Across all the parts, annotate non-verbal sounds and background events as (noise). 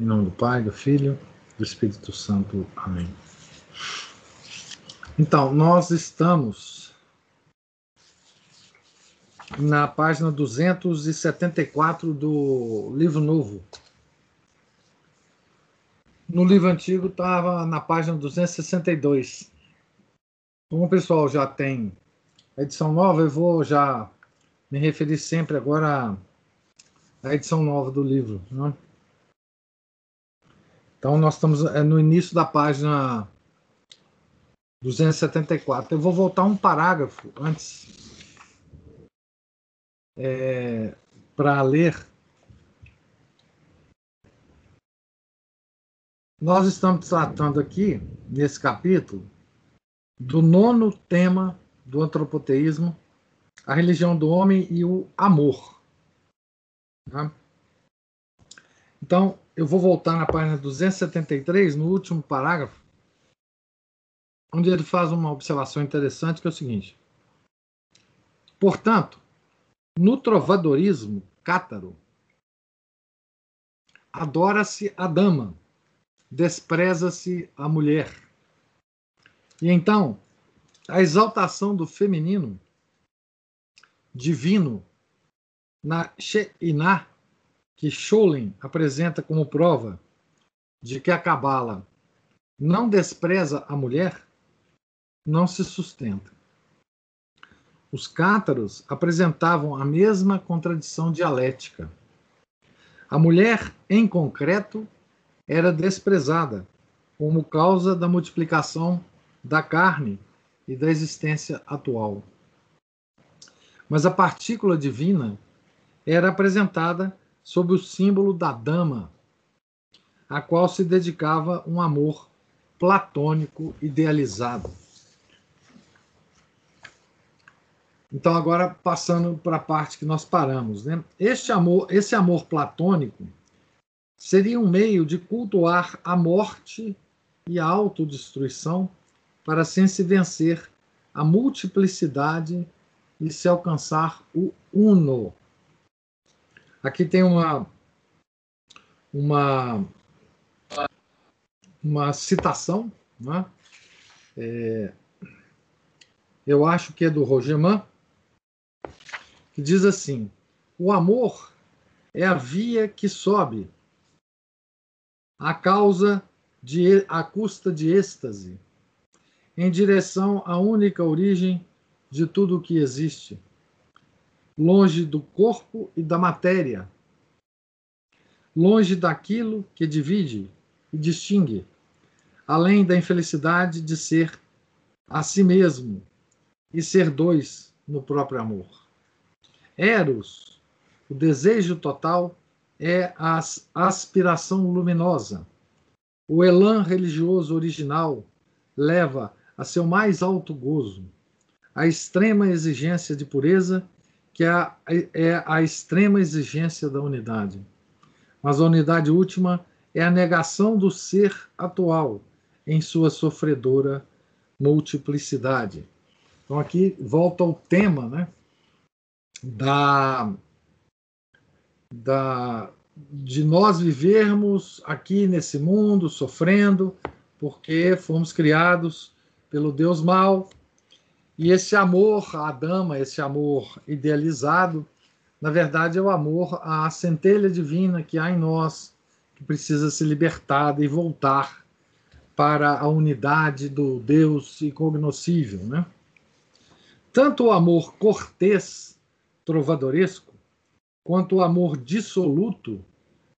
Em nome do Pai, do Filho, do Espírito Santo. Amém. Então, nós estamos na página 274 do livro novo. No livro antigo estava na página 262. Como o pessoal já tem a edição nova, eu vou já me referir sempre agora à edição nova do livro. Né? Então, nós estamos é, no início da página 274. Eu vou voltar um parágrafo antes é, para ler. Nós estamos tratando aqui, nesse capítulo, do nono tema do antropoteísmo, a religião do homem e o amor. Tá? Então, eu vou voltar na página 273, no último parágrafo, onde ele faz uma observação interessante, que é o seguinte. Portanto, no trovadorismo cátaro, adora-se a dama, despreza-se a mulher. E então, a exaltação do feminino divino na She'inah que Scholem apresenta como prova de que a Cabala não despreza a mulher, não se sustenta. Os cátaros apresentavam a mesma contradição dialética. A mulher, em concreto, era desprezada como causa da multiplicação da carne e da existência atual. Mas a partícula divina era apresentada sob o símbolo da dama, a qual se dedicava um amor platônico idealizado. Então agora passando para a parte que nós paramos, né? Este amor, esse amor platônico seria um meio de cultuar a morte e a autodestruição para assim se vencer a multiplicidade e se alcançar o uno, Aqui tem uma uma uma citação, né? É, eu acho que é do Rogerman, que diz assim: o amor é a via que sobe, a causa de a custa de êxtase, em direção à única origem de tudo o que existe longe do corpo e da matéria, longe daquilo que divide e distingue, além da infelicidade de ser a si mesmo e ser dois no próprio amor. Eros, o desejo total, é a aspiração luminosa. O elan religioso original leva a seu mais alto gozo, a extrema exigência de pureza que é a, é a extrema exigência da unidade. Mas a unidade última é a negação do ser atual em sua sofredora multiplicidade. Então aqui volta ao tema, né, da, da de nós vivermos aqui nesse mundo sofrendo porque fomos criados pelo Deus mal e esse amor à dama, esse amor idealizado, na verdade é o amor à centelha divina que há em nós, que precisa ser libertada e voltar para a unidade do Deus incognoscível. Né? Tanto o amor cortês, trovadoresco, quanto o amor dissoluto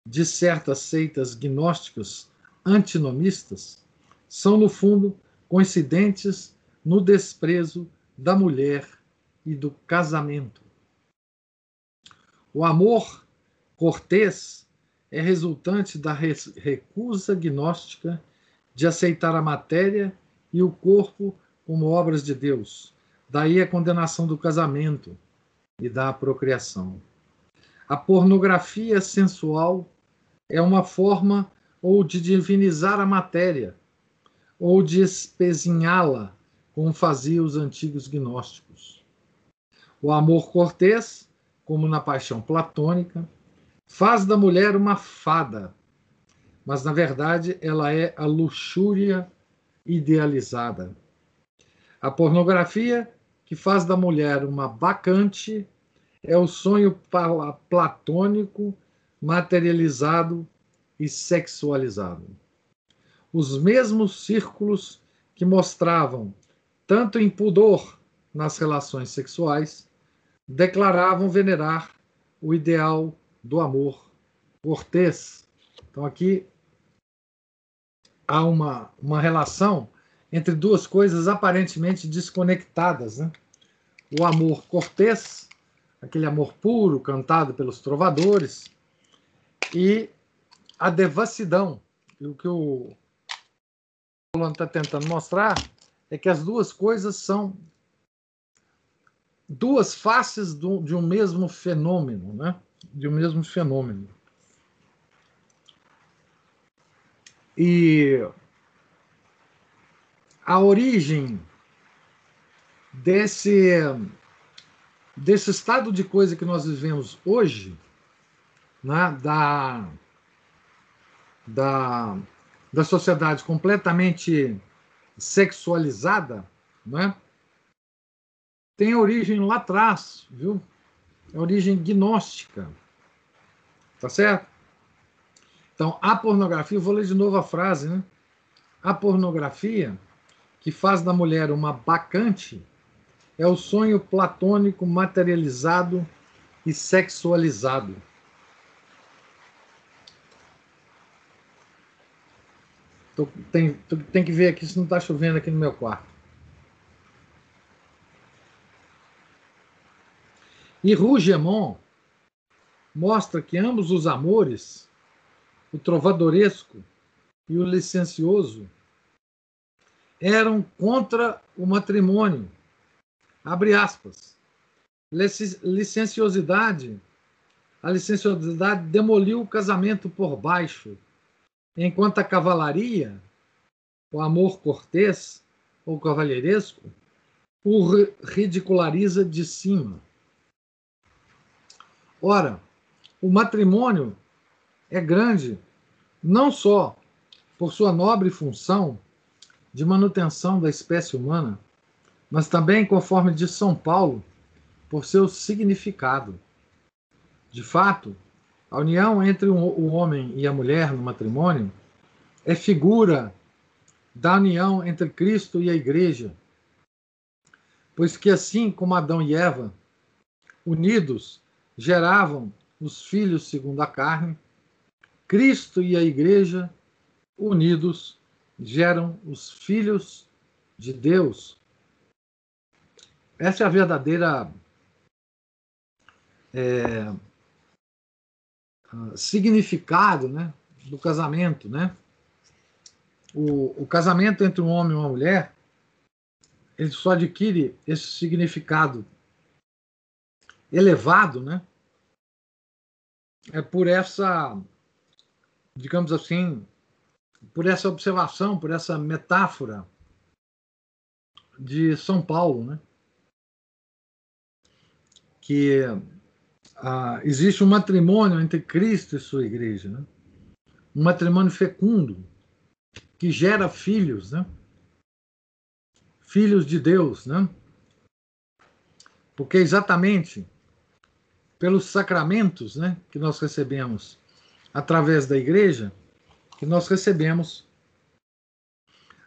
de certas seitas gnósticas antinomistas são, no fundo, coincidentes no desprezo da mulher e do casamento. O amor cortês é resultante da recusa gnóstica de aceitar a matéria e o corpo como obras de Deus. Daí a condenação do casamento e da procriação. A pornografia sensual é uma forma ou de divinizar a matéria, ou de espezinhá-la, como faziam os antigos gnósticos. O amor cortês, como na paixão platônica, faz da mulher uma fada, mas na verdade ela é a luxúria idealizada. A pornografia, que faz da mulher uma bacante, é o sonho platônico materializado e sexualizado. Os mesmos círculos que mostravam tanto impudor nas relações sexuais declaravam venerar o ideal do amor cortês. Então aqui há uma, uma relação entre duas coisas aparentemente desconectadas. Né? O amor cortês, aquele amor puro cantado pelos trovadores, e a devassidão. O que o Paulo está tentando mostrar é que as duas coisas são duas faces do, de um mesmo fenômeno, né? De um mesmo fenômeno. E a origem desse desse estado de coisa que nós vivemos hoje, né, da, da, da sociedade completamente sexualizada, né, tem origem lá atrás, viu? É origem gnóstica. Tá certo? Então, a pornografia, vou ler de novo a frase, né? A pornografia que faz da mulher uma bacante é o sonho platônico materializado e sexualizado. Tô, tem, tô, tem que ver aqui se não está chovendo aqui no meu quarto. E Rougemont mostra que ambos os amores, o trovadoresco e o licencioso, eram contra o matrimônio. Abre aspas. Licenciosidade. A licenciosidade demoliu o casamento por baixo, enquanto a cavalaria, o amor cortês ou cavalheiresco, o ridiculariza de cima. Ora, o matrimônio é grande não só por sua nobre função de manutenção da espécie humana, mas também, conforme diz São Paulo, por seu significado. De fato, a união entre o homem e a mulher no matrimônio é figura da união entre Cristo e a Igreja, pois que assim como Adão e Eva, unidos geravam os filhos segundo a carne, Cristo e a Igreja, unidos, geram os filhos de Deus. Essa é a verdadeira é, significado né, do casamento. Né? O, o casamento entre um homem e uma mulher ele só adquire esse significado elevado, né? É por essa, digamos assim, por essa observação, por essa metáfora de São Paulo, né? Que ah, existe um matrimônio entre Cristo e sua igreja, né? um matrimônio fecundo que gera filhos, né? filhos de Deus, né? Porque exatamente pelos sacramentos né, que nós recebemos através da igreja, que nós recebemos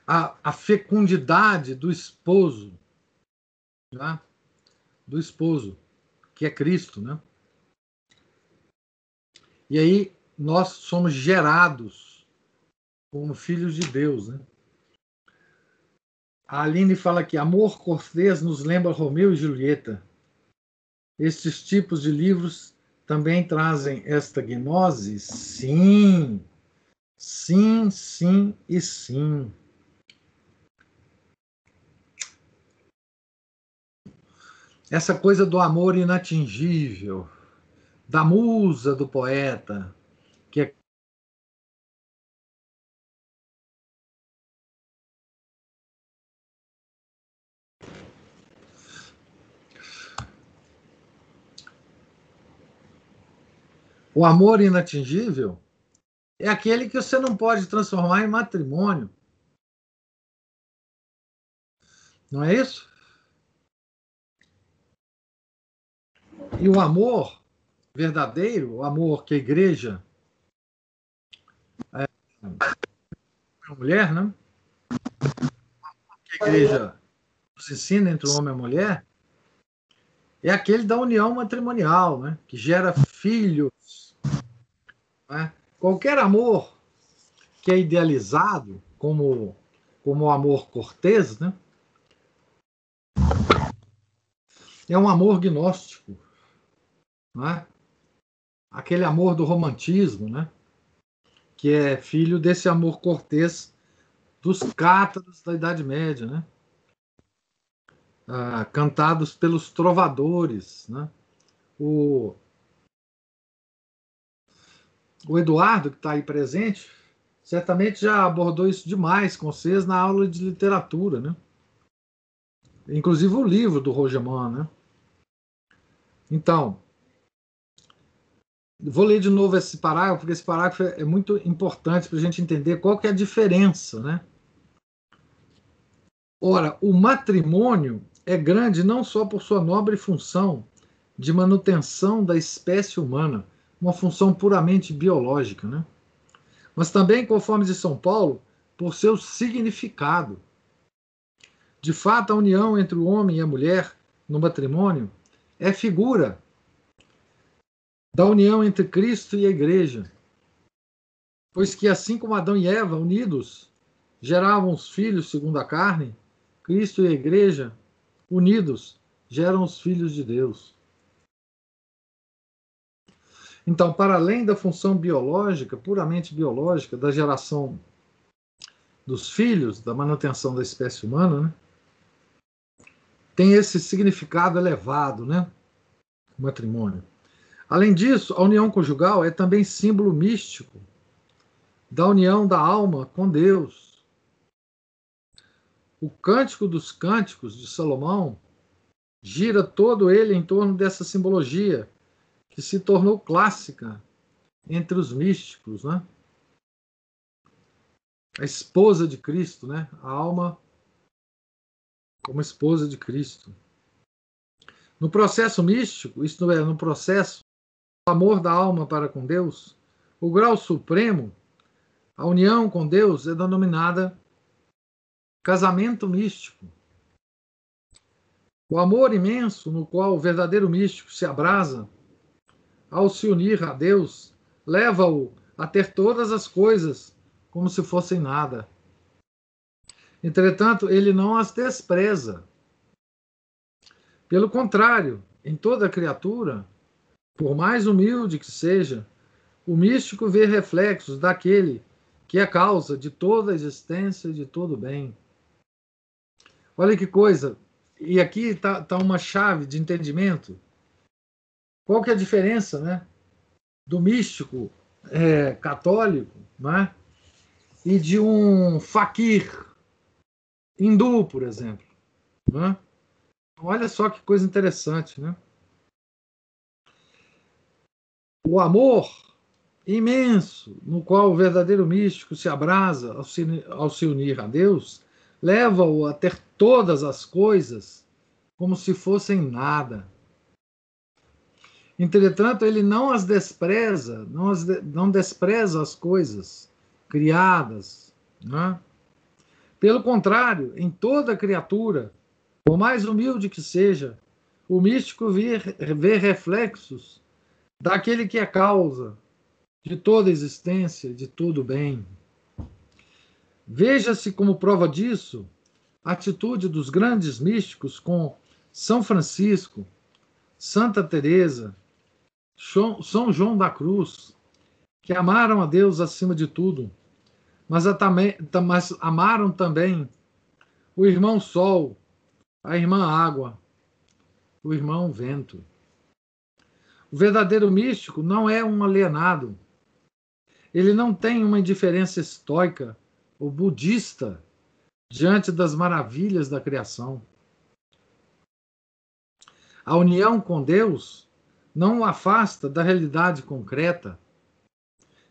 a, a fecundidade do esposo, né, do esposo, que é Cristo. Né? E aí nós somos gerados como filhos de Deus. Né? A Aline fala que amor cortês nos lembra Romeu e Julieta. Estes tipos de livros também trazem esta gnose? Sim, sim, sim e sim. Essa coisa do amor inatingível, da musa do poeta, que é O amor inatingível é aquele que você não pode transformar em matrimônio. Não é isso? E o amor verdadeiro, o amor que a igreja é a mulher, né? Que a igreja nos ensina entre o homem e a mulher é aquele da união matrimonial, né? Que gera filhos. Né? Qualquer amor que é idealizado como como o amor cortês, né? É um amor gnóstico, né? Aquele amor do romantismo, né? que é filho desse amor cortês dos cátaros da Idade Média, né? Ah, cantados pelos trovadores. Né? O, o Eduardo, que está aí presente, certamente já abordou isso demais com vocês na aula de literatura, né? Inclusive o livro do Roger Mann, né? Então, Vou ler de novo esse parágrafo, porque esse parágrafo é muito importante para a gente entender qual que é a diferença. Né? Ora, o matrimônio é grande não só por sua nobre função de manutenção da espécie humana, uma função puramente biológica, né? mas também, conforme de São Paulo, por seu significado. De fato, a união entre o homem e a mulher no matrimônio é figura da união entre Cristo e a Igreja. Pois que assim como Adão e Eva, unidos, geravam os filhos segundo a carne, Cristo e a Igreja, unidos, geram os filhos de Deus. Então, para além da função biológica, puramente biológica, da geração dos filhos, da manutenção da espécie humana, né? tem esse significado elevado, né? O matrimônio. Além disso, a união conjugal é também símbolo místico da união da alma com Deus. O Cântico dos Cânticos de Salomão gira todo ele em torno dessa simbologia que se tornou clássica entre os místicos, né? A esposa de Cristo, né? A alma como esposa de Cristo. No processo místico, isto é, no processo amor da alma para com Deus, o grau supremo, a união com Deus é denominada casamento místico. O amor imenso no qual o verdadeiro místico se abrasa, ao se unir a Deus, leva-o a ter todas as coisas como se fossem nada. Entretanto, ele não as despreza. Pelo contrário, em toda criatura, por mais humilde que seja, o místico vê reflexos daquele que é causa de toda a existência e de todo o bem. Olha que coisa. E aqui está tá uma chave de entendimento. Qual que é a diferença né, do místico é, católico né, e de um faquir hindu, por exemplo? Né? Olha só que coisa interessante. Né? O amor imenso no qual o verdadeiro místico se abrasa ao se, ao se unir a Deus, leva-o a ter todas as coisas como se fossem nada. Entretanto, ele não as despreza, não, as de, não despreza as coisas criadas. Né? Pelo contrário, em toda criatura, por mais humilde que seja, o místico vê, vê reflexos daquele que é causa de toda existência, de todo bem. Veja-se como prova disso a atitude dos grandes místicos com São Francisco, Santa Teresa São João da Cruz, que amaram a Deus acima de tudo, mas, amaram também o irmão Sol, a irmã Água, o irmão Vento. O verdadeiro místico não é um alienado. Ele não tem uma indiferença estoica ou budista diante das maravilhas da criação. A união com Deus não o afasta da realidade concreta.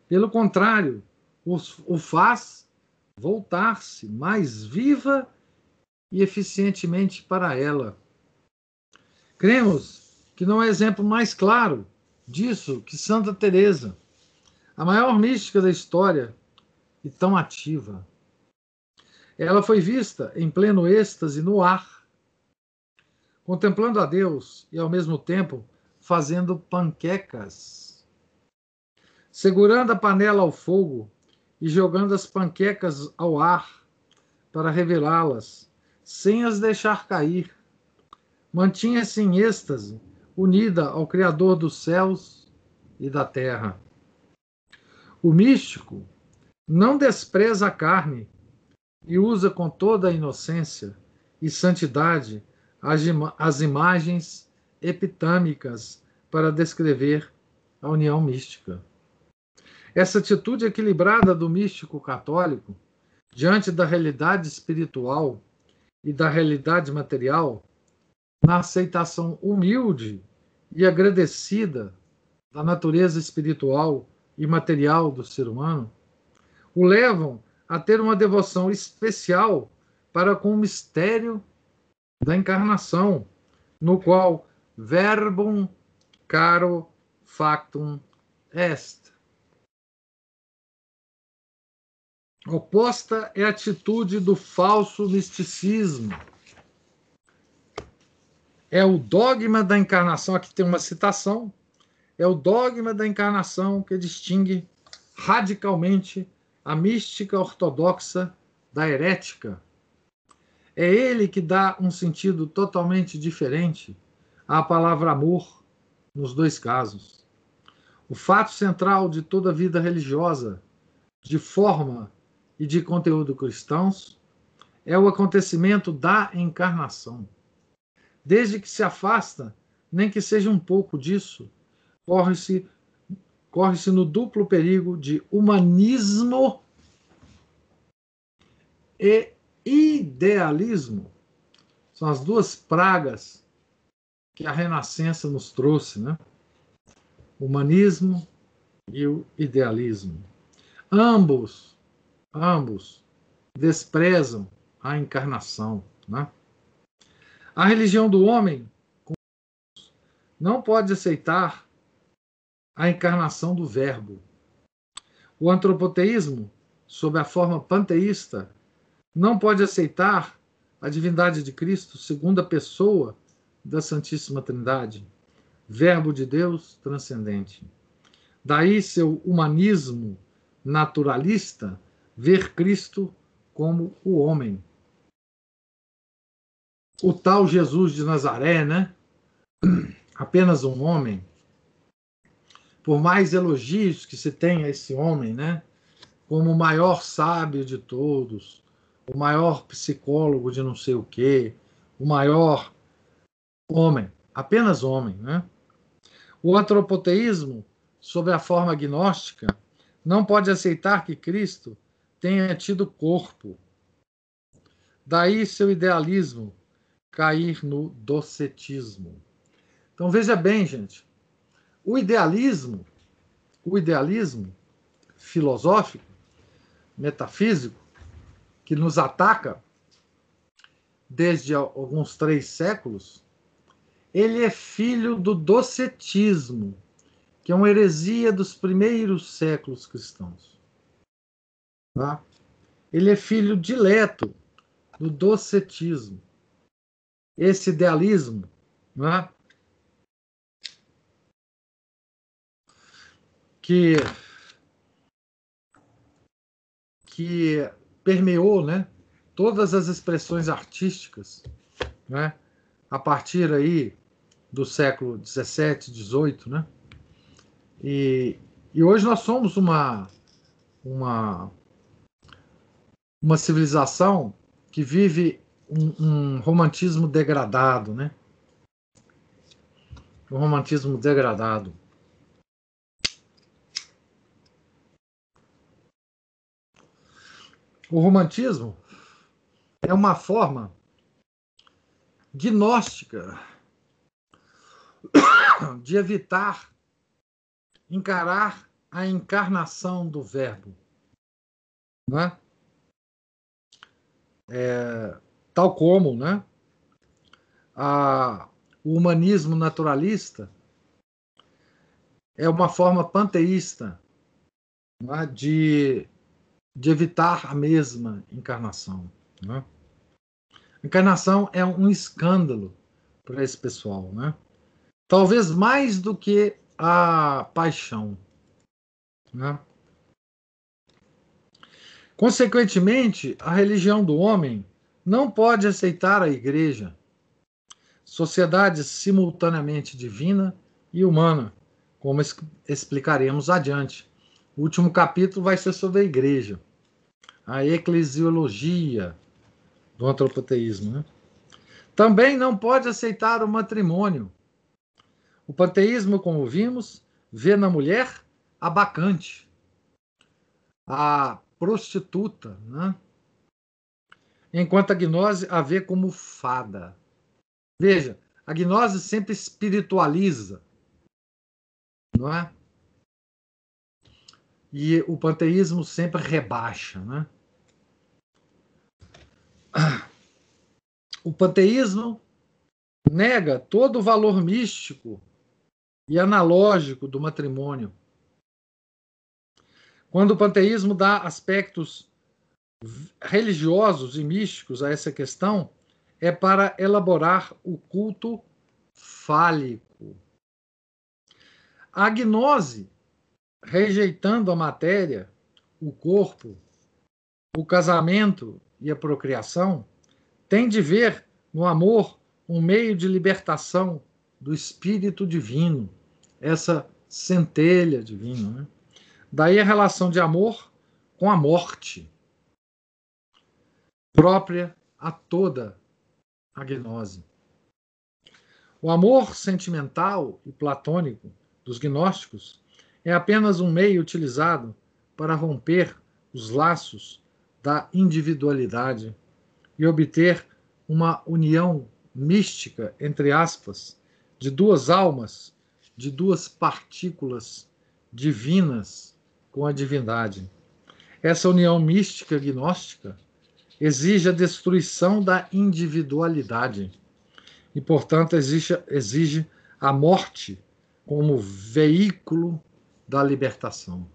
Pelo contrário, o faz voltar-se mais viva e eficientemente para ela. Cremos que não há exemplo mais claro disso que Santa Teresa, a maior mística da história e tão ativa. Ela foi vista em pleno êxtase no ar, contemplando a Deus e, ao mesmo tempo, fazendo panquecas. Segurando a panela ao fogo e jogando as panquecas ao ar para revelá-las, sem as deixar cair. Mantinha-se em êxtase, unida ao Criador dos céus e da terra. O místico não despreza a carne e usa com toda a inocência e santidade as imagens epitâmicas para descrever a união mística. Essa atitude equilibrada do místico católico diante da realidade espiritual e da realidade material, na aceitação humilde e agradecida da natureza espiritual e material do ser humano, o levam a ter uma devoção especial para com o mistério da encarnação, no qual verbum caro factum est. Oposta é a atitude do falso misticismo. É o dogma da encarnação, aqui tem uma citação, é o dogma da encarnação que distingue radicalmente a mística ortodoxa da herética é ele que dá um sentido totalmente diferente à palavra amor nos dois casos. O fato central de toda vida religiosa, de forma e de conteúdo cristãos, é o acontecimento da encarnação. Desde que se afasta, nem que seja um pouco disso, corre-se corre-se no duplo perigo de humanismo e idealismo. São as duas pragas que a Renascença nos trouxe, né? Humanismo e o idealismo. Ambos, ambos desprezam a encarnação, né? A religião do homem não pode aceitar a encarnação do Verbo. O antropoteísmo, sob a forma panteísta, não pode aceitar a divindade de Cristo, segunda pessoa da Santíssima Trindade, Verbo de Deus transcendente. Daí seu humanismo naturalista ver Cristo como o homem. O tal Jesus de Nazaré, né? Apenas um homem. Por mais elogios que se tenha a esse homem, né? Como o maior sábio de todos, o maior psicólogo de não sei o quê, o maior homem, apenas homem. Né? O antropoteísmo, sob a forma agnóstica, não pode aceitar que Cristo tenha tido corpo. Daí seu idealismo cair no docetismo. Então veja bem, gente, o idealismo, o idealismo filosófico, metafísico, que nos ataca desde alguns três séculos, ele é filho do docetismo, que é uma heresia dos primeiros séculos cristãos. Tá? Ele é filho dileto do docetismo. Esse idealismo, né? que que permeou né, todas as expressões artísticas né, a partir aí do século XVII, XVIII, né, E, e hoje nós somos uma, uma, uma civilização que vive um, um romantismo degradado, né? Um romantismo degradado. O romantismo é uma forma gnóstica (coughs) de evitar encarar a encarnação do Verbo. Né? É, tal como né, a, o humanismo naturalista é uma forma panteísta né, de, de evitar a mesma encarnação. Né? Encarnação é um escândalo para esse pessoal. Né? Talvez mais do que a paixão. Né? Consequentemente, a religião do homem não pode aceitar a igreja, sociedade simultaneamente divina e humana, como explicaremos adiante. O último capítulo vai ser sobre a igreja, a eclesiologia do antropoteísmo. Né? Também não pode aceitar o matrimônio, o panteísmo, como vimos, vê na mulher a bacante, a prostituta, né? Enquanto a gnose a vê como fada. Veja, a gnose sempre espiritualiza, não é? E o panteísmo sempre rebaixa, né? O panteísmo nega todo o valor místico e analógico do matrimônio. Quando o panteísmo dá aspectos religiosos e místicos a essa questão, é para elaborar o culto fálico. A gnose, rejeitando a matéria, o corpo, o casamento e a procriação, tem de ver no amor um meio de libertação do espírito divino, essa centelha divina. Né? Daí a relação de amor com a morte, própria a toda a gnose. O amor sentimental e platônico dos gnósticos é apenas um meio utilizado para romper os laços da individualidade e obter uma união mística, entre aspas, de duas almas, de duas partículas divinas com a divindade. Essa união mística gnóstica exige a destruição da individualidade e, portanto, exige, exige a morte como veículo da libertação.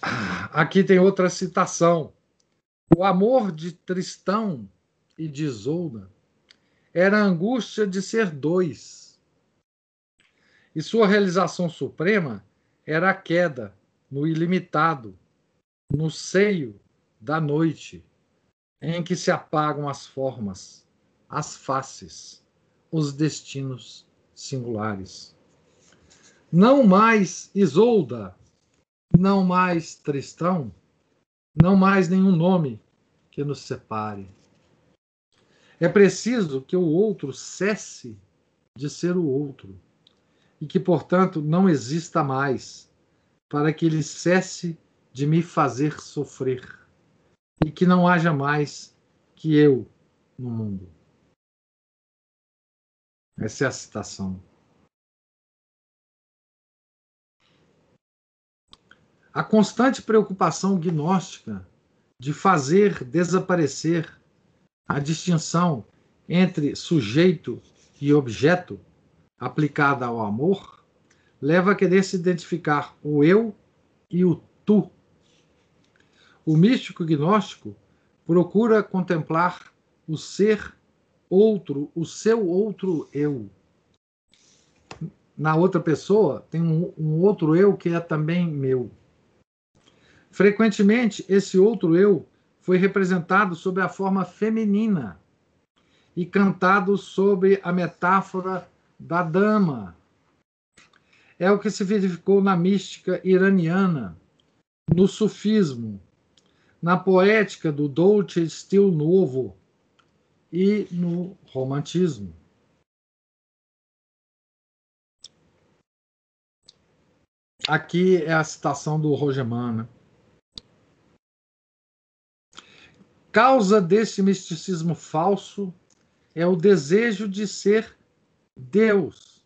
Aqui tem outra citação. O amor de Tristão e de Isolda era a angústia de ser dois. E sua realização suprema era a queda no ilimitado, no seio da noite, em que se apagam as formas, as faces, os destinos singulares. Não mais Isolda, não mais Tristão, não mais nenhum nome que nos separe. É preciso que o outro cesse de ser o outro e que, portanto, não exista mais, para que ele cesse de me fazer sofrer e que não haja mais que eu no mundo. Essa é a citação. A constante preocupação gnóstica de fazer desaparecer a distinção entre sujeito e objeto aplicada ao amor leva a querer se identificar o eu e o tu. O místico gnóstico procura contemplar o ser outro, o seu outro eu. Na outra pessoa tem um, um outro eu que é também meu. Frequentemente, esse outro eu foi representado sob a forma feminina e cantado sob a metáfora da dama. é o que se verificou na mística iraniana, no sufismo, na poética do Dolce Stil Novo e no romantismo. Aqui é a citação do Rogerman. Né? Causa desse misticismo falso é o desejo de ser Deus,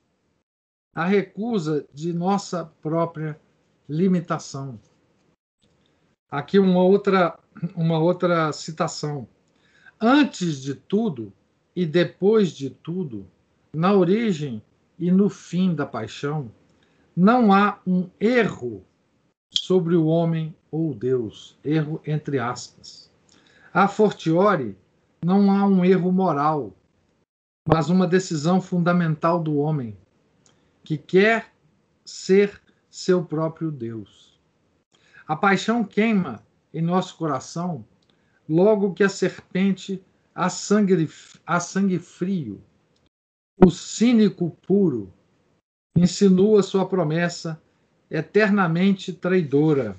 a recusa de nossa própria limitação. Aqui uma outra, uma outra citação. Antes de tudo e depois de tudo, na origem e no fim da paixão, não há um erro sobre o homem ou Deus, erro entre aspas. A fortiori, não há um erro moral, mas uma decisão fundamental do homem, que quer ser seu próprio Deus. A paixão queima em nosso coração logo que a serpente a sangue, a sangue frio, o cínico puro, insinua sua promessa eternamente traidora.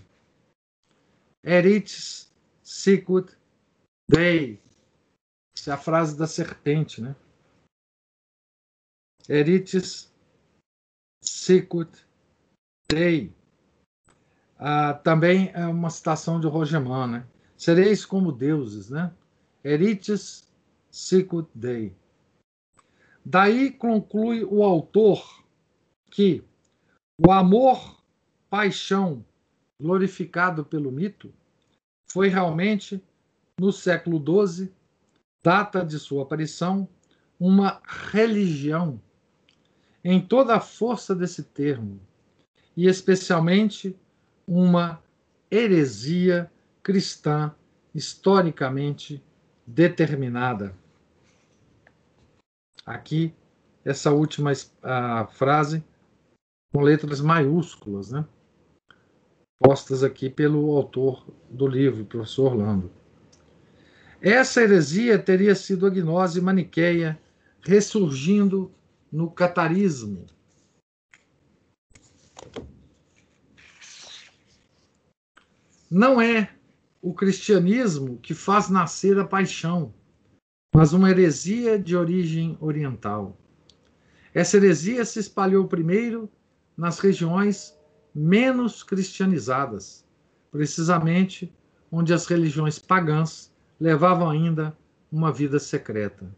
Erites sicut Dei. Essa é a frase da serpente, né? Erites sicut Dei. Ah, também é uma citação de Rogemã, né? Sereis como deuses, né? Erites sicut Dei. Daí conclui o autor que o amor, paixão glorificado pelo mito foi realmente, no século XII, data de sua aparição, uma religião em toda a força desse termo, e especialmente uma heresia cristã historicamente determinada. Aqui, essa última uh, frase com letras maiúsculas, né? postas aqui pelo autor do livro, professor Orlando. Essa heresia teria sido a gnose maniqueia ressurgindo no catarismo. Não é o cristianismo que faz nascer a paixão, mas uma heresia de origem oriental. Essa heresia se espalhou primeiro nas regiões menos cristianizadas, precisamente onde as religiões pagãs levavam ainda uma vida secreta.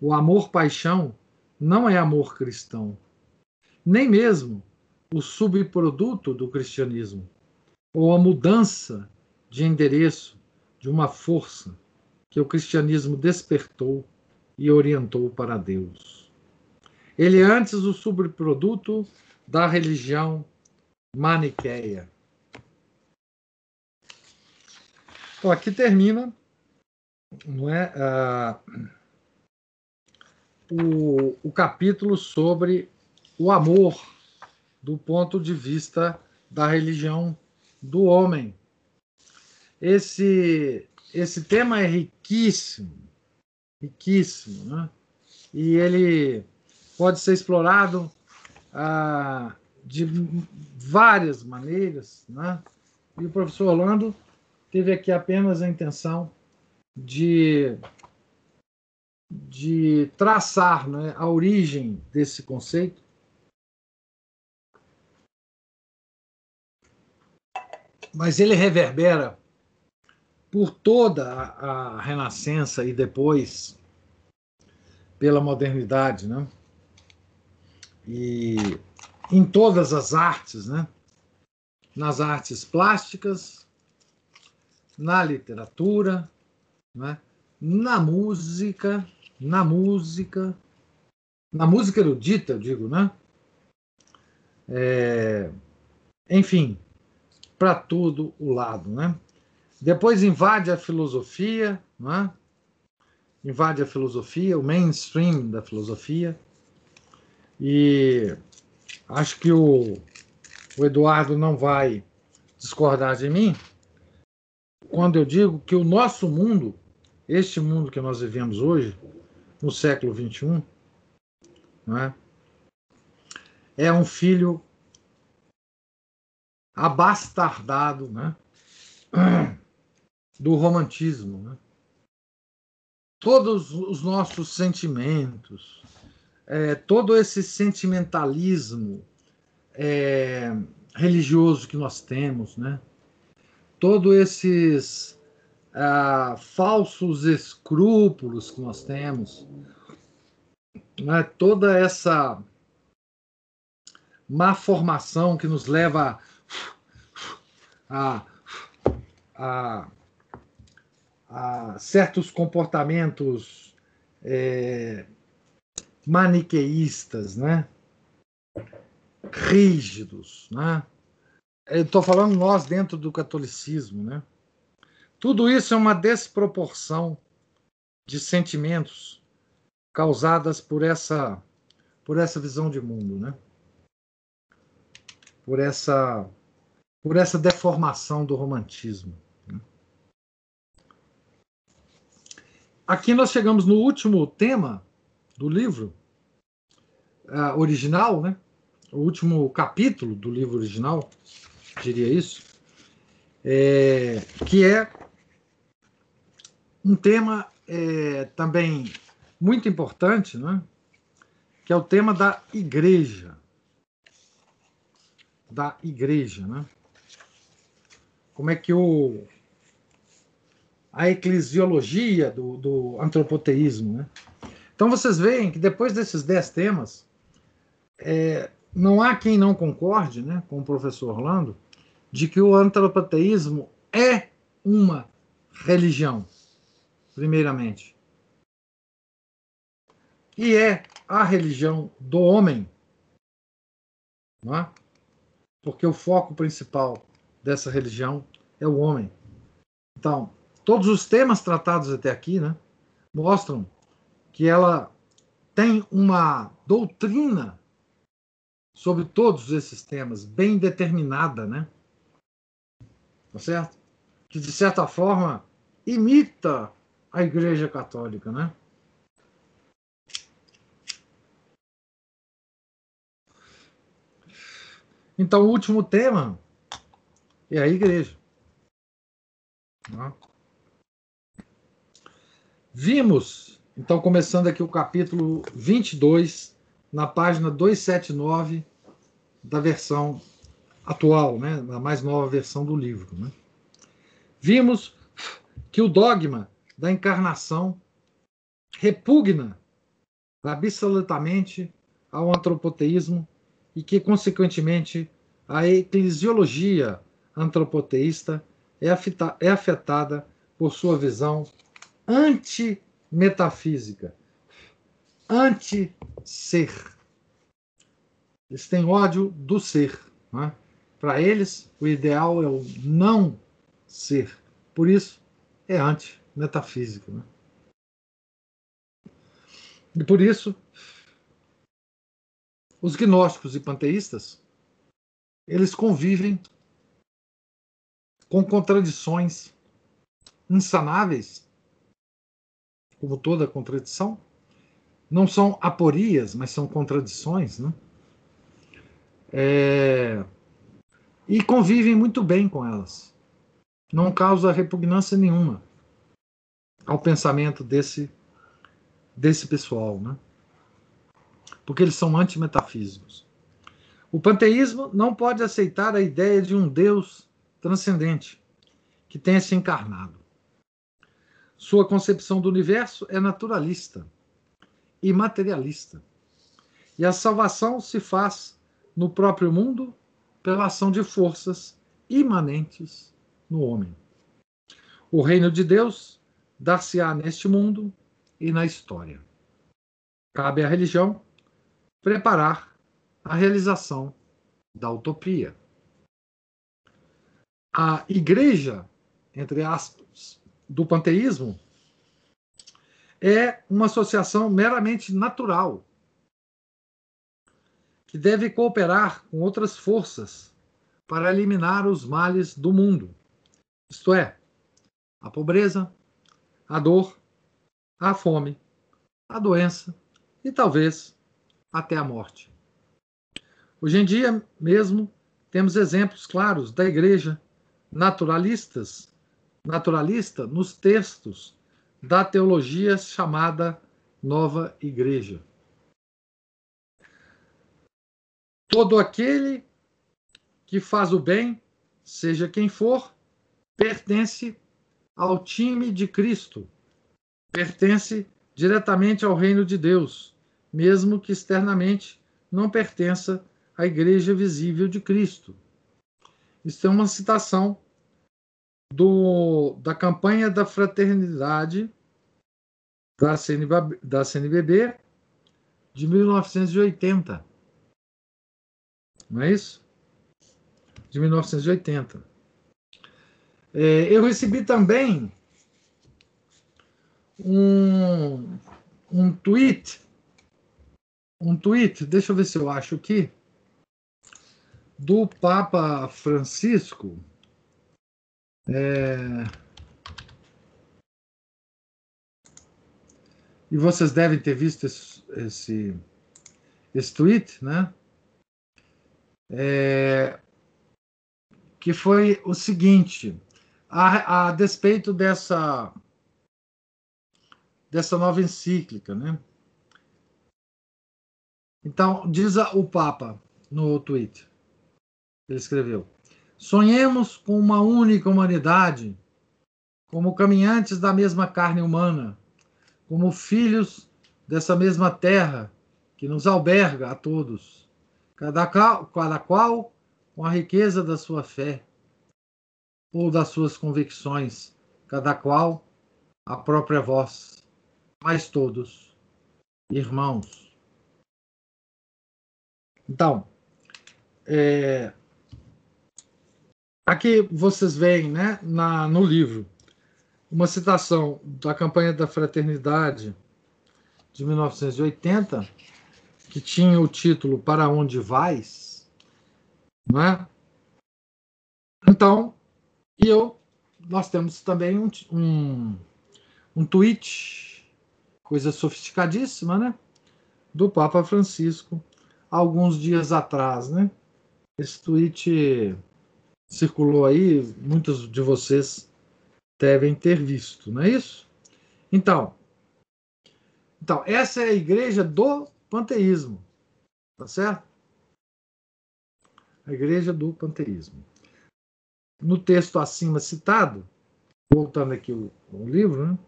O amor-paixão não é amor cristão, nem mesmo o subproduto do cristianismo, ou a mudança de endereço de uma força que o cristianismo despertou e orientou para Deus. Ele é antes o subproduto da religião maniqueia. Então, aqui termina não é, uh, o, o capítulo sobre o amor do ponto de vista da religião do homem. Esse, esse tema é riquíssimo, riquíssimo, né? e ele pode ser explorado ah, de várias maneiras, né? E o professor Orlando teve aqui apenas a intenção de, de traçar né, a origem desse conceito. Mas ele reverbera por toda a, Renascença e depois pela modernidade, né? e em todas as artes, né? nas artes plásticas, na literatura, né? na música, na música, na música erudita, eu digo, né? É, enfim, para todo o lado, né? Depois invade a filosofia, né? invade a filosofia, o mainstream da filosofia, e acho que o, o Eduardo não vai discordar de mim quando eu digo que o nosso mundo, este mundo que nós vivemos hoje, no século XXI, é? é um filho abastardado né, (clears throat) do romantismo. Né? Todos os nossos sentimentos, é, todo esse sentimentalismo é, religioso que nós temos, né? todos esses ah, falsos escrúpulos que nós temos, né? toda essa má formação que nos leva a, a, a certos comportamentos é, maniqueístas, né? rígidos. Né? Estou falando nós dentro do catolicismo. Né? Tudo isso é uma desproporção de sentimentos causadas por essa, por essa visão de mundo. Né? por essa por essa deformação do romantismo. Né? Aqui nós chegamos no último tema do livro uh, original, né? O último capítulo do livro original, diria isso, é, que é um tema é, também muito importante, né? que é o tema da igreja da igreja, né? Como é que o a eclesiologia do, do antropoteísmo, né? Então vocês veem que depois desses dez temas, é, não há quem não concorde, né, com o professor Orlando, de que o antropoteísmo é uma religião, primeiramente. E é a religião do homem. Não é? porque o foco principal dessa religião é o homem. Então, todos os temas tratados até aqui, né, mostram que ela tem uma doutrina sobre todos esses temas bem determinada, né? Tá certo? Que de certa forma imita a Igreja Católica, né? Então, o último tema é a igreja. Vimos, então, começando aqui o capítulo 22, na página 279 da versão atual, né, da mais nova versão do livro. Né? Vimos que o dogma da encarnação repugna absolutamente ao antropoteísmo e que, consequentemente, a eclesiologia antropoteísta é, é afetada por sua visão anti-metafísica, anti-ser. Eles têm ódio do ser. Né? Para eles, o ideal é o não ser. Por isso, é anti-metafísica. Né? E por isso, os gnósticos e panteístas, eles convivem com contradições insanáveis, como toda contradição. Não são aporias, mas são contradições, né? É... E convivem muito bem com elas. Não causa repugnância nenhuma ao pensamento desse, desse pessoal, né? porque eles são antimetafísicos. O panteísmo não pode aceitar a ideia de um Deus transcendente que tenha se encarnado. Sua concepção do universo é naturalista e materialista. E a salvação se faz no próprio mundo pela ação de forças imanentes no homem. O reino de Deus dar-se-á neste mundo e na história. Cabe à religião preparar a realização da utopia. A igreja, entre aspas, do panteísmo é uma associação meramente natural que deve cooperar com outras forças para eliminar os males do mundo, isto é, a pobreza, a dor, a fome, a doença e talvez até a morte. Hoje em dia mesmo temos exemplos claros da igreja naturalistas, naturalista nos textos da teologia chamada Nova Igreja. Todo aquele que faz o bem, seja quem for, pertence ao time de Cristo, pertence diretamente ao reino de Deus, mesmo que externamente não pertença à igreja visível de Cristo. Isso é uma citação do, da campanha da fraternidade da, CNBB, da CNBB de 1980. Não é isso? de 1980. É, eu recebi também um, um tweet, um tweet, deixa eu ver se eu acho aqui, do Papa Francisco. É, e vocês devem ter visto esse, esse, esse tweet, né? É, que foi o seguinte: a, a despeito dessa dessa nova encíclica, né? Então, diz o Papa no tweet, ele escreveu: Sonhemos com uma única humanidade, como caminhantes da mesma carne humana, como filhos dessa mesma terra que nos alberga a todos, cada qual, cada qual com a riqueza da sua fé ou das suas convicções, cada qual a própria voz, mas todos irmãos. Então, é, aqui vocês veem, né, na, no livro, uma citação da campanha da fraternidade de 1980, que tinha o título Para onde vais? Não é? Então, e eu, nós temos também um, um, um tweet, coisa sofisticadíssima, né? Do Papa Francisco, alguns dias atrás, né? Esse tweet circulou aí, muitos de vocês devem ter visto, não é isso? Então, então essa é a igreja do panteísmo, tá certo? a Igreja do Panteísmo. No texto acima citado, voltando aqui o, o livro, né,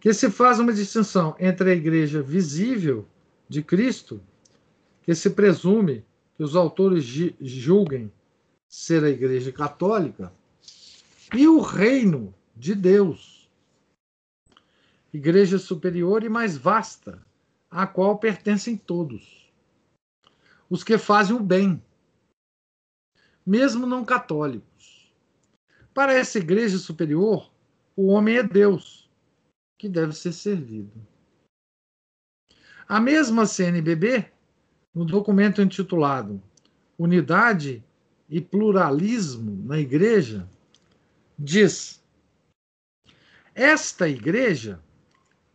que se faz uma distinção entre a Igreja visível de Cristo, que se presume que os autores julguem ser a Igreja Católica, e o reino de Deus, igreja superior e mais vasta, à qual pertencem todos. Os que fazem o bem, mesmo não católicos. Para essa igreja superior, o homem é Deus, que deve ser servido. A mesma CNBB, no documento intitulado Unidade e Pluralismo na Igreja, diz: Esta igreja,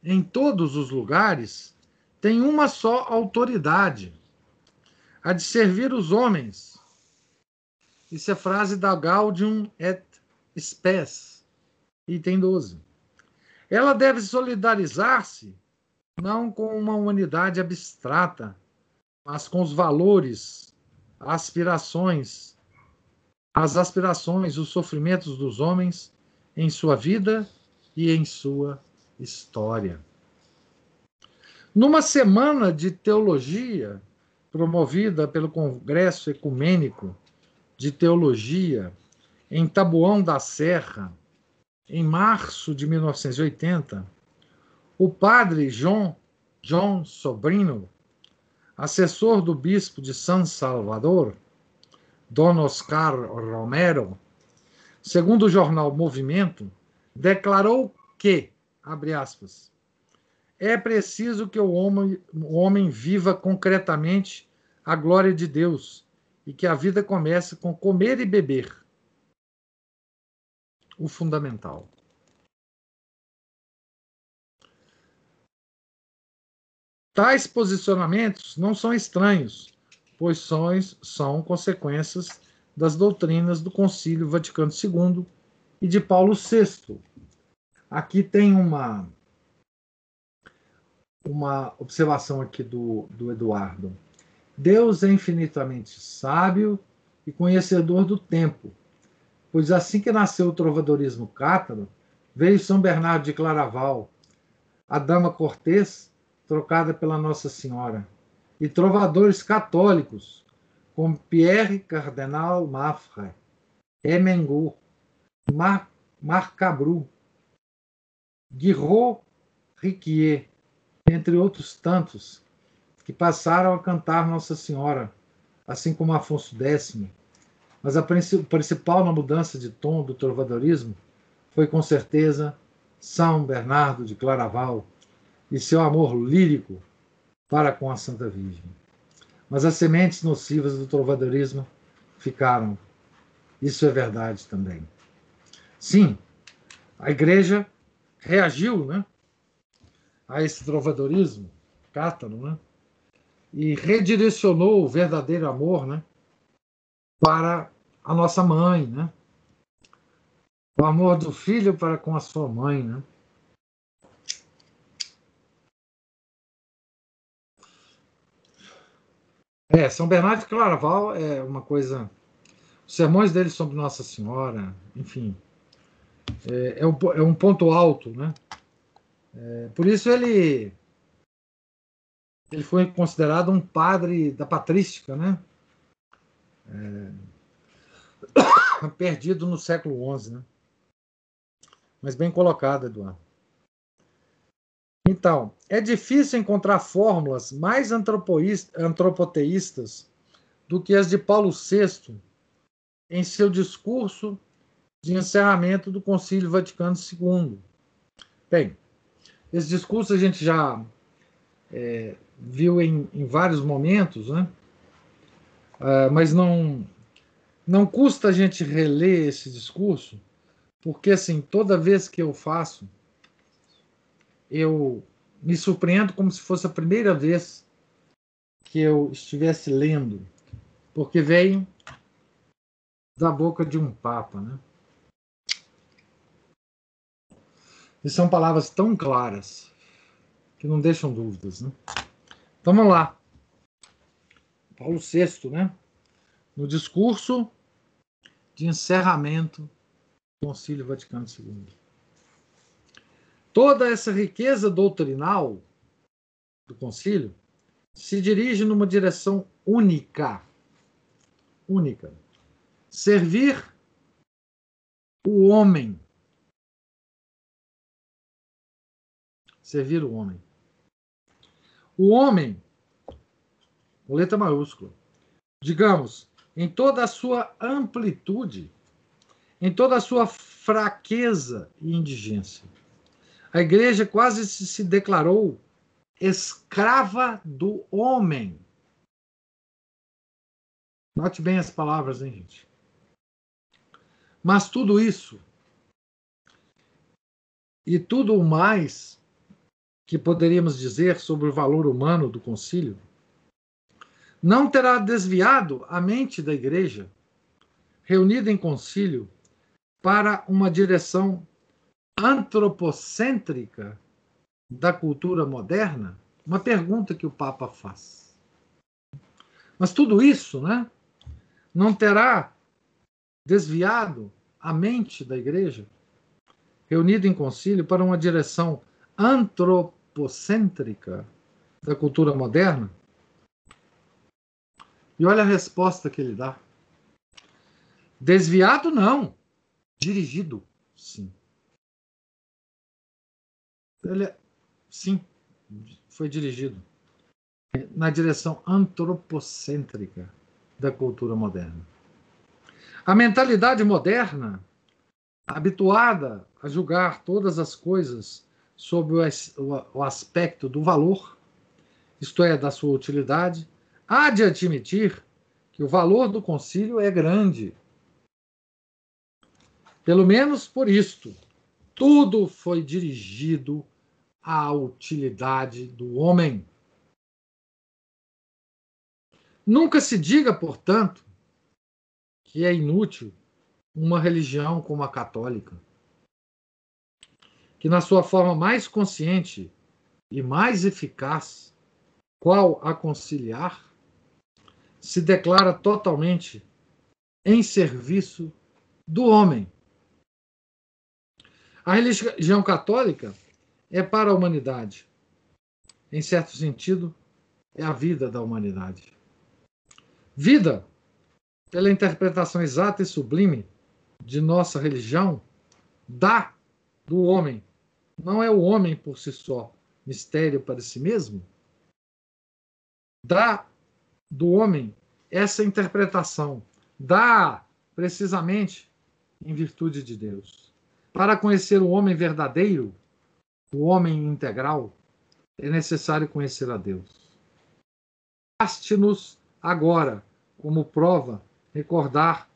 em todos os lugares, tem uma só autoridade, a de servir os homens isso é frase da Gaudium et Spes, item 12. Ela deve solidarizar-se não com uma humanidade abstrata, mas com os valores, aspirações, as aspirações, os sofrimentos dos homens em sua vida e em sua história. Numa semana de teologia promovida pelo Congresso Ecumênico de Teologia em Taboão da Serra, em março de 1980, o padre João John Sobrino, assessor do bispo de San Salvador, Don Oscar Romero, segundo o jornal Movimento, declarou que, abre aspas, é preciso que o homem, o homem viva concretamente a glória de Deus e que a vida comece com comer e beber. O fundamental. Tais posicionamentos não são estranhos, pois são, consequências das doutrinas do Concílio Vaticano II e de Paulo VI. Aqui tem uma uma observação aqui do, do Eduardo. Deus é infinitamente sábio e conhecedor do tempo, pois assim que nasceu o trovadorismo cátaro, veio São Bernardo de Claraval, a dama Cortês, trocada pela Nossa Senhora, e trovadores católicos, como Pierre Cardenal Mafra, Emengot, Mar, Marcabru, Guiraud Riquier, entre outros tantos, que passaram a cantar Nossa Senhora, assim como Afonso X. Mas a principal na mudança de tom do trovadorismo foi com certeza São Bernardo de Claraval e seu amor lírico para com a Santa Virgem. Mas as sementes nocivas do trovadorismo ficaram. Isso é verdade também. Sim, a igreja reagiu né, a esse trovadorismo cátaro, né, e redirecionou o verdadeiro amor né, para a nossa mãe, né, o amor do filho para com a sua mãe, né? É, São Bernardo de Claraval é uma coisa. Os sermões dele sobre Nossa Senhora, enfim, é, é, um, é um, ponto alto, né? É, por isso ele ele foi considerado um padre da patrística, né? É, (coughs) perdido no século XI, né? Mas bem colocado, Eduardo. Então, é difícil encontrar fórmulas mais antropoteístas do que as de Paulo VI em seu discurso de encerramento do Concílio Vaticano II. Bem, esse discurso a gente já é, viu em, em, vários momentos, né? Uh, mas não, não custa a gente reler esse discurso porque, assim, toda vez que eu faço, eu me surpreendo como se fosse a primeira vez que eu estivesse lendo, porque vem da boca de um papa, né? E são palavras tão claras que não deixam dúvidas, né? Então vamos lá. Paulo VI, né? No discurso de encerramento Concílio Vaticano II. Toda essa riqueza doutrinal do concílio se dirige numa direção única. Única. Servir o homem. Servir o homem. O homem, com letra maiúscula, digamos, em toda a sua amplitude, em toda a sua fraqueza e indigência. A igreja quase se declarou escrava do homem. Note bem as palavras, hein, gente? Mas tudo isso e tudo o mais que poderíamos dizer sobre o valor humano do concílio não terá desviado a mente da igreja, reunida em concílio, para uma direção antropocêntrica da cultura moderna? Uma pergunta que o Papa faz. Mas tudo isso, né, não terá desviado a mente da igreja, reunida em concílio, para uma direção antropocêntrica da cultura moderna? E olha a resposta que ele dá. Desviado não. Dirigido, sim. Ele, é, sim, foi dirigido na direção antropocêntrica da cultura moderna. A mentalidade moderna, habituada a julgar todas as coisas sob o aspecto do valor, isto é, da sua utilidade, há de admitir que o valor do concílio é grande pelo menos por isto, tudo foi dirigido à utilidade do homem. Nunca se diga, portanto, que é inútil uma religião como a católica, que na sua forma mais consciente e mais eficaz, qual a conciliar, se declara totalmente em serviço do homem. A religião católica é para a humanidade. Em certo sentido, é a vida da humanidade. Vida, pela interpretação exata e sublime de nossa religião, dá do homem. Não é o homem por si só, mistério para si mesmo. Dá do homem essa interpretação. Dá precisamente em virtude de Deus. Para conhecer o homem verdadeiro, o homem integral, é necessário conhecer a Deus. Baste-nos agora, como prova, recordar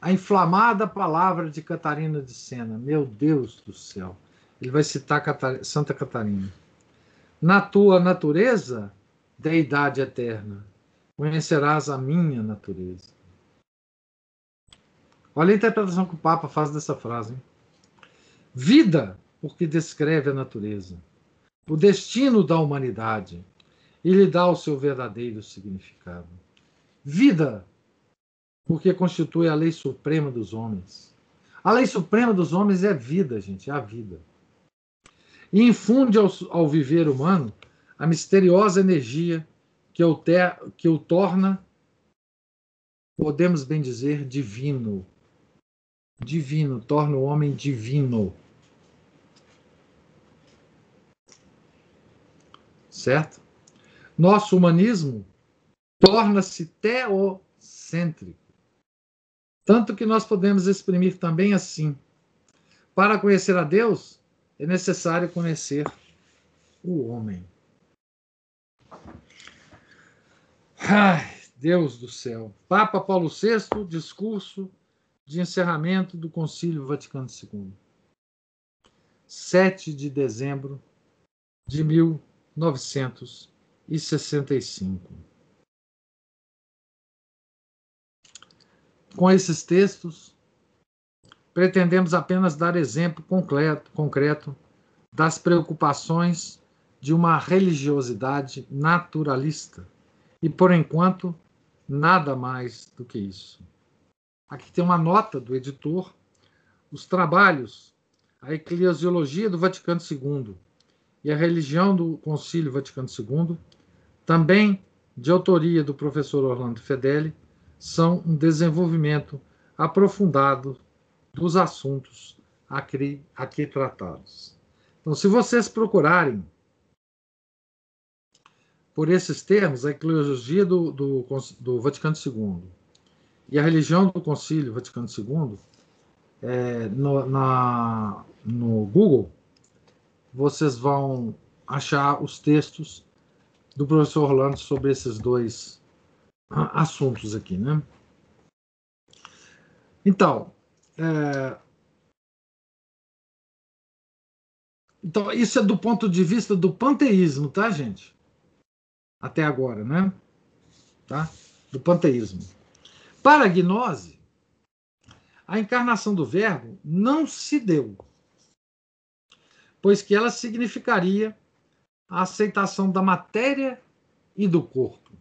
a inflamada palavra de Catarina de Sena. Meu Deus do céu. Ele vai citar Santa Catarina. Na tua natureza, deidade eterna, conhecerás a minha natureza. Olha a interpretação que o Papa faz dessa frase. Hein? Vida, porque descreve a natureza, o destino da humanidade e lhe dá o seu verdadeiro significado. Vida, porque constitui a lei suprema dos homens. A lei suprema dos homens é vida, gente, é a vida. E infunde ao, ao viver humano a misteriosa energia que o, ter, que o torna, podemos bem dizer, divino. Divino, torna o homem divino. Certo? Nosso humanismo torna-se teocêntrico. Tanto que nós podemos exprimir também assim: para conhecer a Deus, é necessário conhecer o homem. Ai, Deus do céu. Papa Paulo VI, discurso de encerramento do Concílio Vaticano II. 7 de dezembro de 1965. Com esses textos, pretendemos apenas dar exemplo concreto, das preocupações de uma religiosidade naturalista. E, por enquanto, nada mais do que isso. Aqui tem uma nota do editor, os trabalhos, a eclesiologia do Vaticano II e a religião do Concílio Vaticano II, também de autoria do professor Orlando Fedeli, são um desenvolvimento aprofundado dos assuntos aqui, aqui tratados. Então, se vocês procurarem por esses termos, a eclesiologia do, do, do, Vaticano II e a religião do Concílio Vaticano II, é, no, na, no Google, vocês vão achar os textos do professor Orlando sobre esses dois assuntos aqui, né? Então, é... então, isso é do ponto de vista do panteísmo, tá, gente? Até agora, né? Tá? Do panteísmo. Para a gnose, a encarnação do Verbo não se deu, pois que ela significaria a aceitação da matéria e do corpo.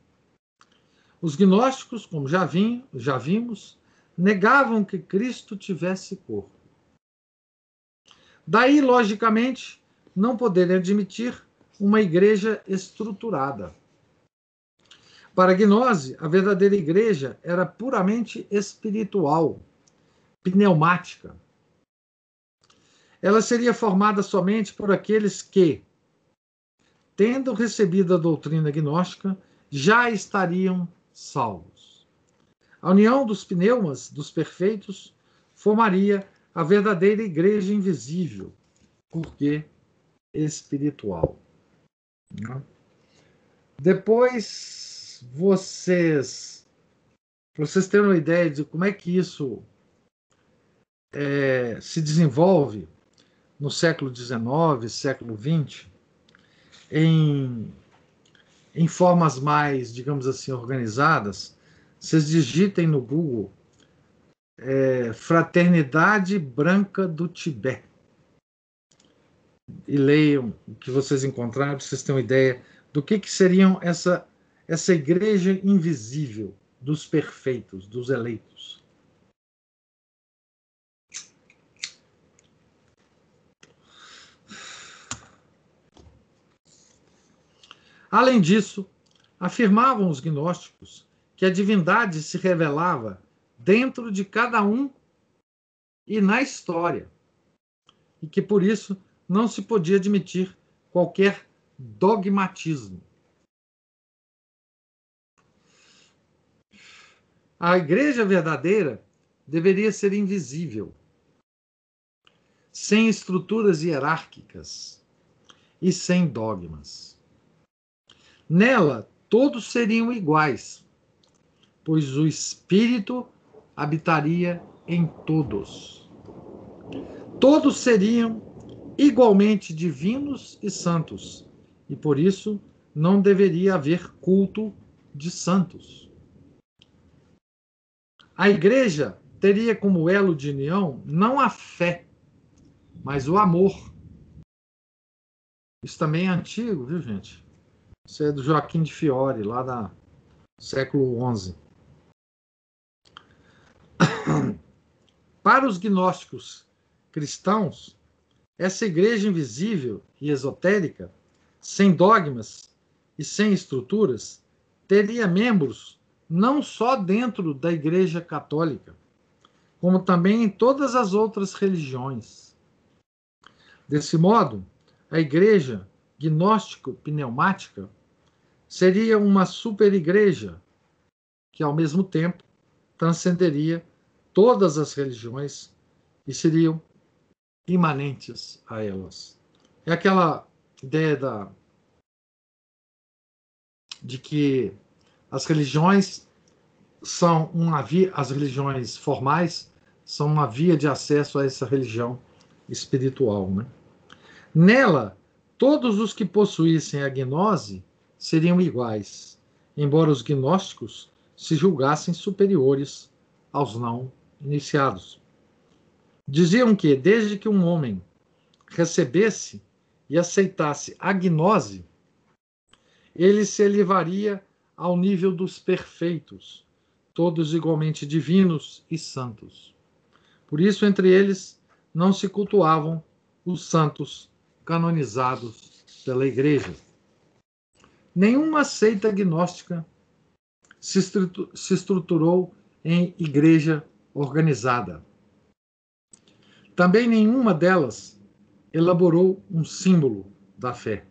Os gnósticos, como já, vim, já vimos, negavam que Cristo tivesse corpo. Daí, logicamente, não poderem admitir uma igreja estruturada. Para gnose, a verdadeira igreja era puramente espiritual, pneumática. Ela seria formada somente por aqueles que, tendo recebido a doutrina gnóstica, já estariam salvos. A união dos pneumas, dos perfeitos, formaria a verdadeira igreja invisível, porque espiritual. Depois, vocês, vocês terem uma ideia de como é que isso é, se desenvolve no século XIX, século XX, em em formas mais, digamos assim, organizadas, vocês digitem no Google é, Fraternidade Branca do Tibete. E leiam o que vocês encontraram, vocês terem uma ideia do que, que seriam essa, essa igreja invisível dos perfeitos, dos eleitos. Além disso, afirmavam os gnósticos que a divindade se revelava dentro de cada um e na história, e que por isso não se podia admitir qualquer dogmatismo. A igreja verdadeira deveria ser invisível, sem estruturas hierárquicas e sem dogmas. Nela, todos seriam iguais, pois o Espírito habitaria em todos. Todos seriam igualmente divinos e santos, e por isso não deveria haver culto de santos. A igreja teria como elo de união não a fé, mas o amor. Isso também é antigo, viu, gente? Isso é do Joaquim de Fiore, lá do século XI. (coughs) Para os gnósticos cristãos, essa igreja invisível e esotérica, sem dogmas e sem estruturas, teria membros não só dentro da Igreja Católica, como também em todas as outras religiões. Desse modo, a Igreja gnóstico-pneumática seria uma super-igreja que, ao mesmo tempo, transcenderia todas as religiões e seriam imanentes a elas. É aquela ideia da, de que as religiões são uma via, as religiões formais são uma via de acesso a essa religião espiritual. Né? Nela, todos os que possuíssem a gnose seriam iguais, embora os gnósticos se julgassem superiores aos não iniciados. Diziam que, desde que um homem recebesse e aceitasse a gnose, ele se elevaria ao nível dos perfeitos, todos igualmente divinos e santos. Por isso, entre eles, não se cultuavam os santos canonizados pela Igreja. Nenhuma seita gnóstica se estruturou em igreja organizada. Também nenhuma delas elaborou um símbolo da fé.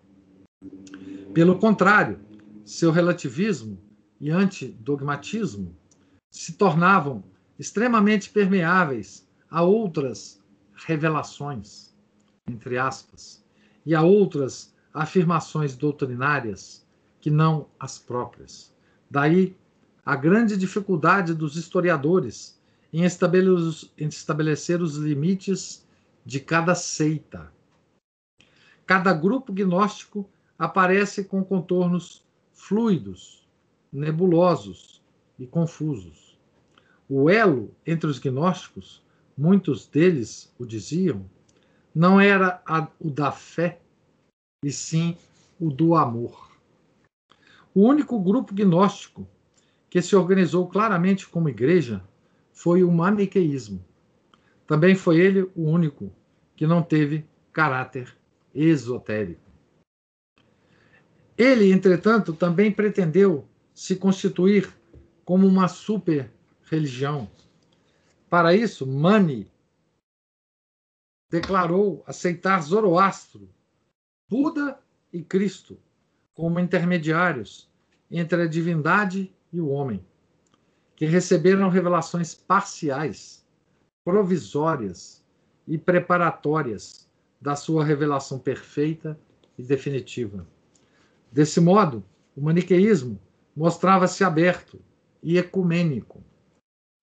Pelo contrário, seu relativismo e antidogmatismo se tornavam extremamente permeáveis a outras revelações, entre aspas, e a outras afirmações doutrinárias que não as próprias. Daí a grande dificuldade dos historiadores em estabelecer os limites de cada seita. Cada grupo gnóstico aparece com contornos fluidos, nebulosos e confusos. O elo entre os gnósticos, muitos deles o diziam, não era a, o da fé, e sim o do amor. O único grupo gnóstico que se organizou claramente como igreja foi o maniqueísmo. Também foi ele o único que não teve caráter esotérico. Ele, entretanto, também pretendeu se constituir como uma super religião. Para isso, Mani declarou aceitar Zoroastro, Buda e Cristo como intermediários entre a divindade e o homem que receberam revelações parciais, provisórias e preparatórias da sua revelação perfeita e definitiva. Desse modo, o maniqueísmo mostrava-se aberto e ecumênico,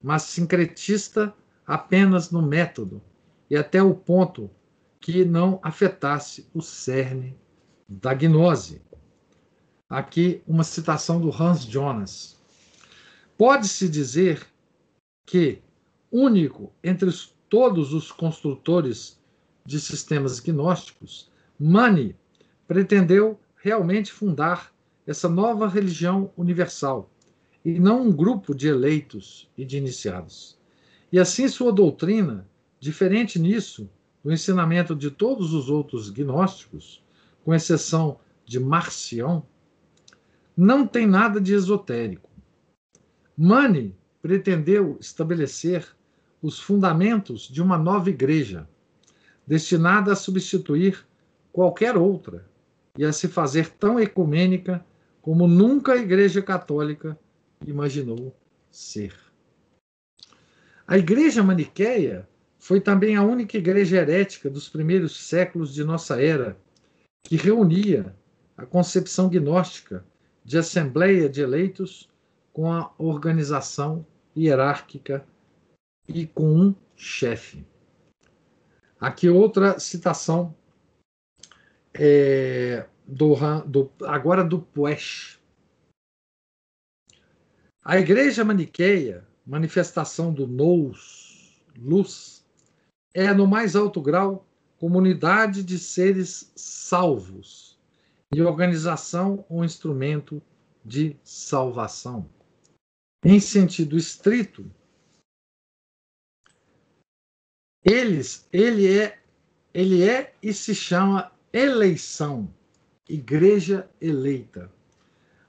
mas sincretista apenas no método e até o ponto que não afetasse o cerne da gnose. Aqui uma citação do Hans Jonas. Pode-se dizer que único entre os, todos os construtores de sistemas gnósticos, Mani pretendeu realmente fundar essa nova religião universal, e não um grupo de eleitos e de iniciados. E assim sua doutrina, diferente nisso do ensinamento de todos os outros gnósticos, com exceção de Marcião, não tem nada de esotérico. Mani pretendeu estabelecer os fundamentos de uma nova igreja, destinada a substituir qualquer outra e a se fazer tão ecumênica como nunca a Igreja Católica imaginou ser. A Igreja Maniqueia foi também a única igreja herética dos primeiros séculos de nossa era que reunia a concepção gnóstica de assembleia de eleitos com a organização hierárquica e com um chefe. Aqui outra citação é, do, do, agora do Puech. A igreja maniqueia, manifestação do nous, luz, é no mais alto grau comunidade de seres salvos e organização ou instrumento de salvação. Em sentido estrito, eles, ele é, ele é e se chama eleição, igreja eleita,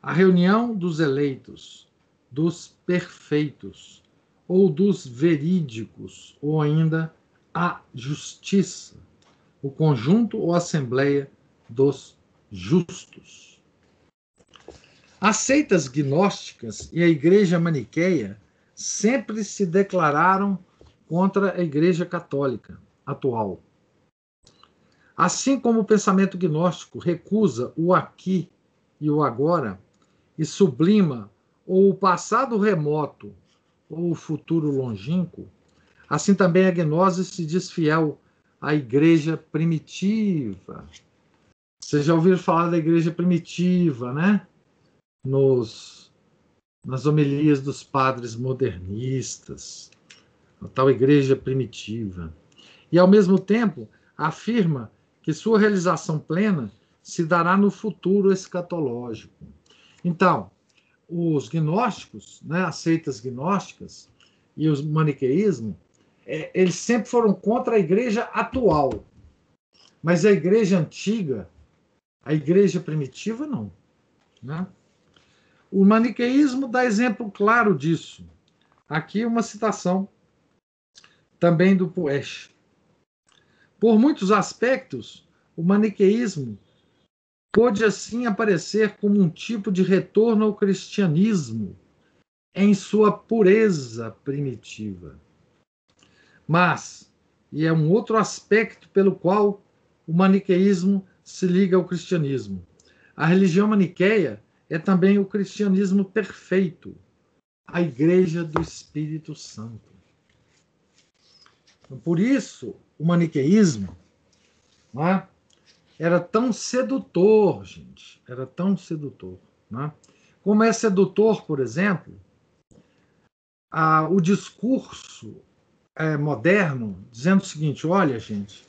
a reunião dos eleitos, dos perfeitos, ou dos verídicos, ou ainda a justiça, o conjunto ou assembleia dos justos. As seitas gnósticas e a igreja maniqueia sempre se declararam contra a igreja católica atual. Assim como o pensamento gnóstico recusa o aqui e o agora e sublima ou o passado remoto ou o futuro longínquo, assim também a gnose se diz fiel à igreja primitiva. Vocês já ouviram falar da igreja primitiva, né? Nos, nas homilias dos padres modernistas, a tal igreja primitiva. E, ao mesmo tempo, afirma que sua realização plena se dará no futuro escatológico. Então, os gnósticos, né, as seitas gnósticas e o maniqueísmo, é, eles sempre foram contra a igreja atual. Mas a igreja antiga, a igreja primitiva, não. Né? O maniqueísmo dá exemplo claro disso. Aqui uma citação também do Poesch. Por muitos aspectos, o maniqueísmo pôde assim aparecer como um tipo de retorno ao cristianismo em sua pureza primitiva. Mas, e é um outro aspecto pelo qual o maniqueísmo se liga ao cristianismo. A religião maniqueia é também o cristianismo perfeito, a Igreja do Espírito Santo. Por isso, o maniqueísmo é? era tão sedutor, gente. Era tão sedutor. É? Como é sedutor, por exemplo, a, o discurso é, moderno dizendo o seguinte: olha, gente,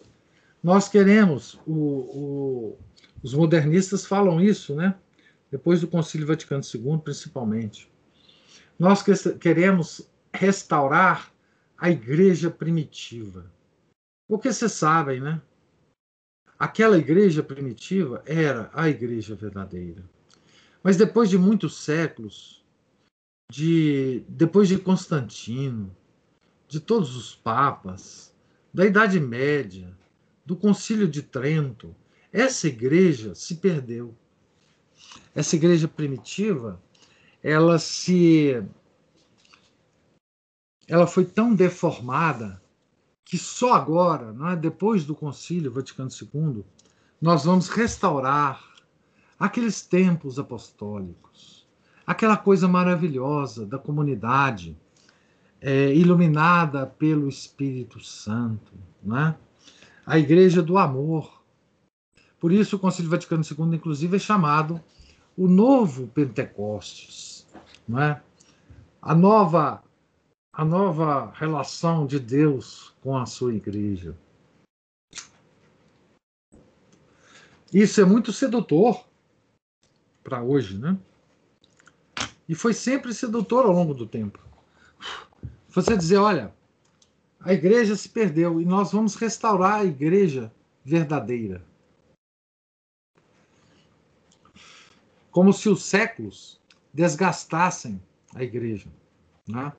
nós queremos, o, o, os modernistas falam isso, né? Depois do Concílio Vaticano II, principalmente. Nós que, queremos restaurar a igreja primitiva. Porque vocês sabem, né? Aquela igreja primitiva era a igreja verdadeira. Mas depois de muitos séculos, de depois de Constantino, de todos os papas, da Idade Média, do Concílio de Trento, essa igreja se perdeu. Essa igreja primitiva, ela se ela foi tão deformada que só agora, é, depois do Concílio Vaticano II, nós vamos restaurar aqueles tempos apostólicos, aquela coisa maravilhosa da comunidade é, iluminada pelo Espírito Santo, não é? A Igreja do Amor. Por isso o Concílio Vaticano II, inclusive, é chamado o novo Pentecostes, não é? A nova a nova relação de Deus com a sua igreja. Isso é muito sedutor para hoje, né? E foi sempre sedutor ao longo do tempo. Você dizer, olha, a igreja se perdeu e nós vamos restaurar a igreja verdadeira. Como se os séculos desgastassem a igreja. Né?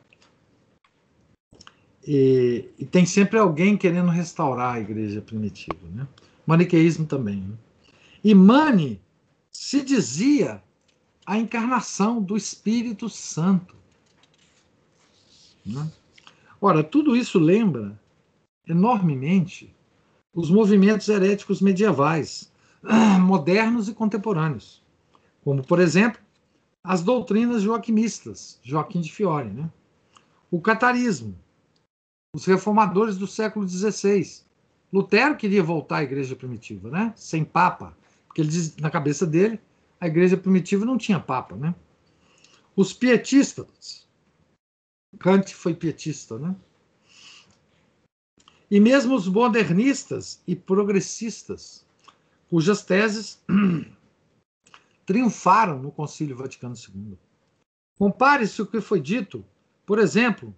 E, e, tem sempre alguém querendo restaurar a igreja primitiva. Né? Maniqueísmo também. Né? E Mani se dizia a encarnação do Espírito Santo. Né? Ora, tudo isso lembra enormemente os movimentos heréticos medievais, modernos e contemporâneos, como, por exemplo, as doutrinas joaquimistas, Joaquim de Fiore, né? o catarismo, os reformadores do século XVI. Lutero queria voltar à igreja primitiva, né? sem papa, porque ele diz, na cabeça dele a igreja primitiva não tinha papa. Né? Os pietistas, Kant foi pietista, né? E mesmo os modernistas e progressistas, cujas teses (clears throat) triunfaram no Concílio Vaticano II. Compare-se o que foi dito, por exemplo,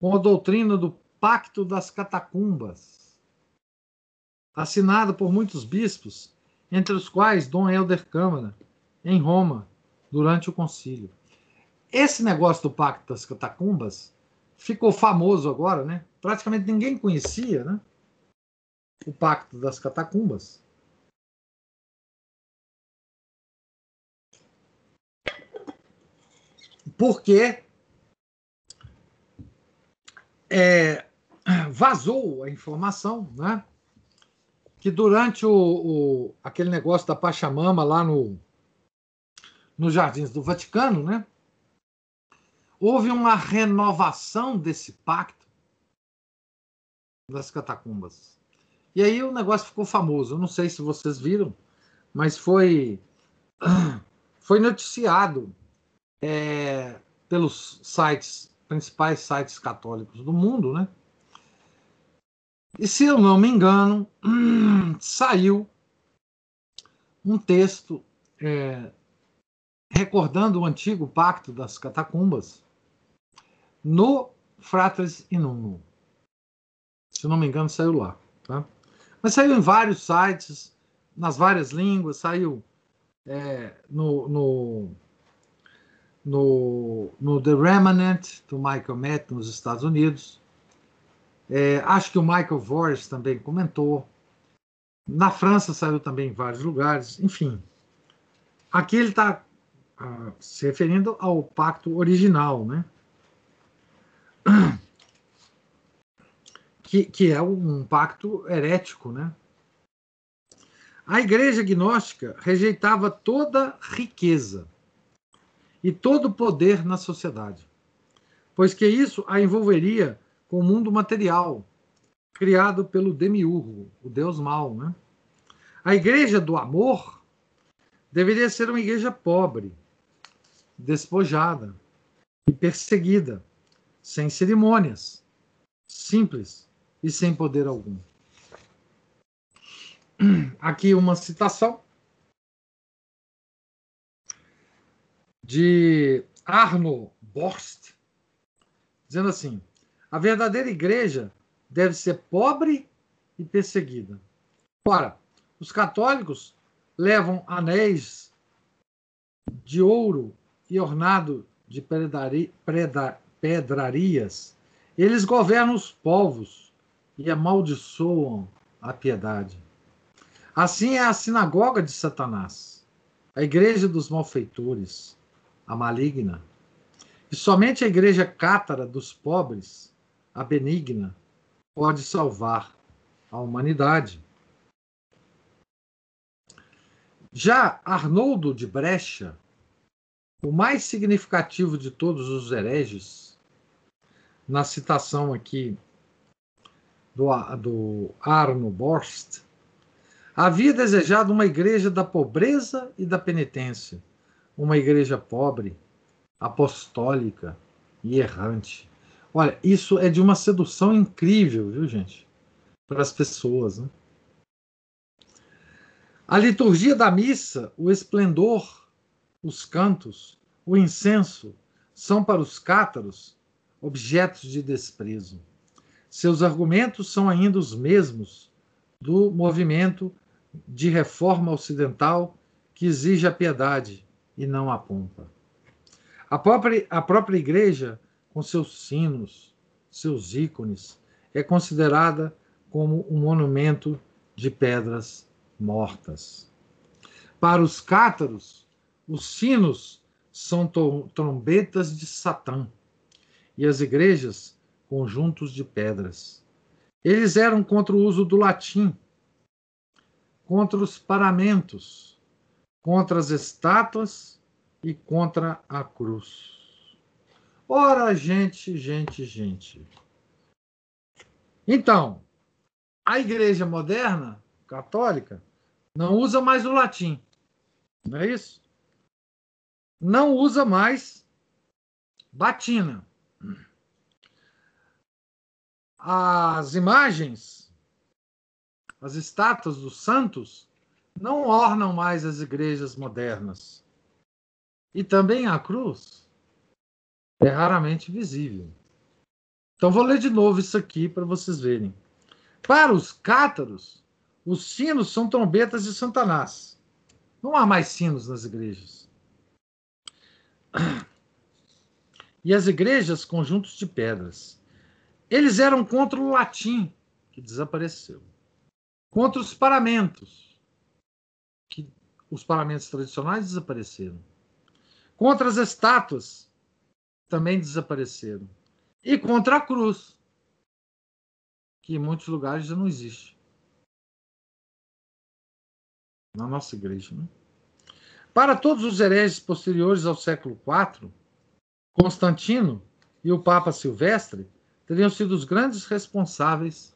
com a doutrina do Pacto das Catacumbas, assinado por muitos bispos, entre os quais Dom Helder Câmara, em Roma, durante o concílio. Esse negócio do Pacto das Catacumbas ficou famoso agora, né? Praticamente ninguém conhecia, né? O Pacto das Catacumbas. Porque é, vazou a informação, né? Que durante o, o, aquele negócio da Pachamama lá no, nos Jardins do Vaticano, né? Houve uma renovação desse pacto das catacumbas. E aí o negócio ficou famoso. Eu não sei se vocês viram, mas foi (clears throat) foi noticiado é, pelos sites principais sites católicos do mundo, né? E se eu não me engano, (clears throat) saiu um texto é, recordando o antigo pacto das catacumbas no Fratres Inumno. Se não me engano, saiu lá. Tá? Mas saiu em vários sites, nas várias línguas, saiu é, no, no no, no The Remnant, do Michael Matt, nos Estados Unidos. É, acho que o Michael Voris também comentou. Na França saiu também em vários lugares. Enfim, aqui ele está ah, se referindo ao pacto original, né? (coughs) Que, que é um pacto herético, né? A igreja gnóstica rejeitava toda riqueza e todo poder na sociedade, pois que isso a envolveria com o mundo material, criado pelo demiurgo, o Deus mau. Né? A igreja do amor deveria ser uma igreja pobre, despojada e perseguida, sem cerimônias, simples e sem poder algum. Aqui uma citação de Arno Borst, dizendo assim: a verdadeira igreja deve ser pobre e perseguida. Ora, os católicos levam anéis de ouro e ornado de pedari, preda, pedrarias. Eles governam os povos e amaldiçoam a piedade. Assim é a sinagoga de Satanás, a igreja dos malfeitores, a maligna. E somente a igreja cátara dos pobres, a benigna, pode salvar a humanidade. Já Arnoldo de Brecha, o mais significativo de todos os hereges, na citação aqui do, do Arno Borst, havia desejado uma igreja da pobreza e da penitência uma igreja pobre, apostólica e errante. Olha, isso é de uma sedução incrível, viu, gente? Para as pessoas. Né? A liturgia da missa, o esplendor, os cantos, o incenso, são para os cátaros objetos de desprezo. Seus argumentos são ainda os mesmos do movimento de reforma ocidental que exige a piedade e não a pompa. A própria, a própria igreja, com seus sinos, seus ícones, é considerada como um monumento de pedras mortas. Para os cátaros, os sinos são trombetas de Satã e as igrejas, conjuntos de pedras. Eles eram contra o uso do latim, contra os paramentos, contra as estátuas e contra a cruz. Ora, gente, gente, gente. Então, a igreja moderna católica não usa mais o latim. Não é isso? Não usa mais batina. As imagens, as estátuas dos santos, não ornam mais as igrejas modernas. E também a cruz é raramente visível. Então vou ler de novo isso aqui para vocês verem. Para os cátaros, os sinos são trombetas de Satanás. Não há mais sinos nas igrejas. E as igrejas, conjuntos de pedras. Eles eram contra o latim, que desapareceu. Contra os paramentos, que os paramentos tradicionais desapareceram. Contra as estátuas, também desapareceram. E contra a cruz, que em muitos lugares já não existe na nossa igreja. Né? Para todos os hereges posteriores ao século IV, Constantino e o Papa Silvestre teriam sido os grandes responsáveis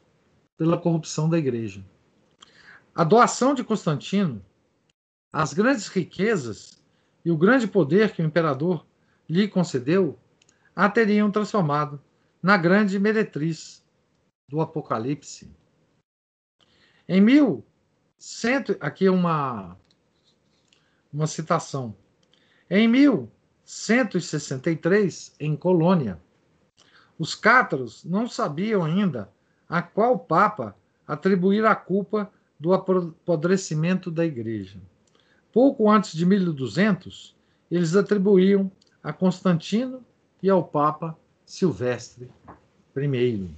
pela corrupção da igreja. A doação de Constantino, as grandes riquezas e o grande poder que o imperador lhe concedeu a teriam transformado na grande meretriz do Apocalipse. Em mil Cento, aqui uma, uma citação. Em 1163, em Colônia, os cátaros não sabiam ainda a qual papa atribuir a culpa do apodrecimento da igreja. Pouco antes de 1200, eles atribuíam a Constantino e ao Papa Silvestre I.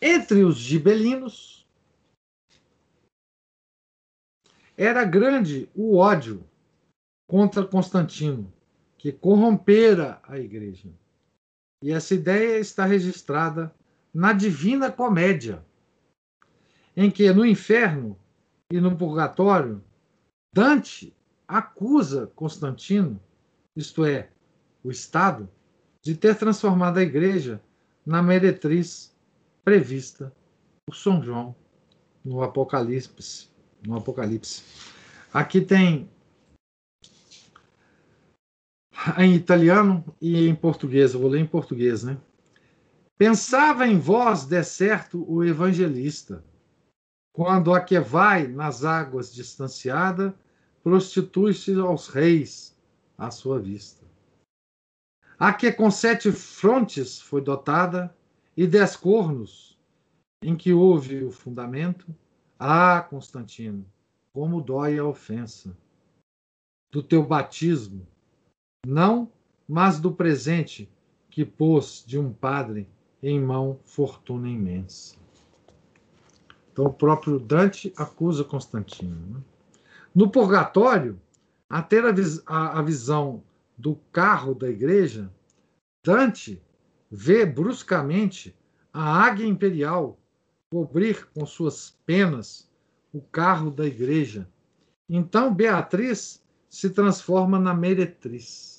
Entre os gibelinos, Era grande o ódio contra Constantino, que corrompera a igreja. E essa ideia está registrada na Divina Comédia, em que no inferno e no purgatório, Dante acusa Constantino, isto é, o Estado, de ter transformado a igreja na meretriz prevista por São João no Apocalipse no Apocalipse. Aqui tem (laughs) em italiano e em português, eu vou ler em português, né? Pensava em vós, de certo, o evangelista, quando a que vai nas águas distanciada, prostitui-se aos reis à sua vista. A que com sete frontes foi dotada e dez cornos, em que houve o fundamento, ah, Constantino, como dói a ofensa do teu batismo, não, mas do presente que pôs de um padre em mão fortuna imensa. Então, o próprio Dante acusa Constantino. Né? No purgatório, a ter a, vis a, a visão do carro da igreja, Dante vê bruscamente a águia imperial cobrir com suas penas o carro da igreja. Então Beatriz se transforma na meretriz.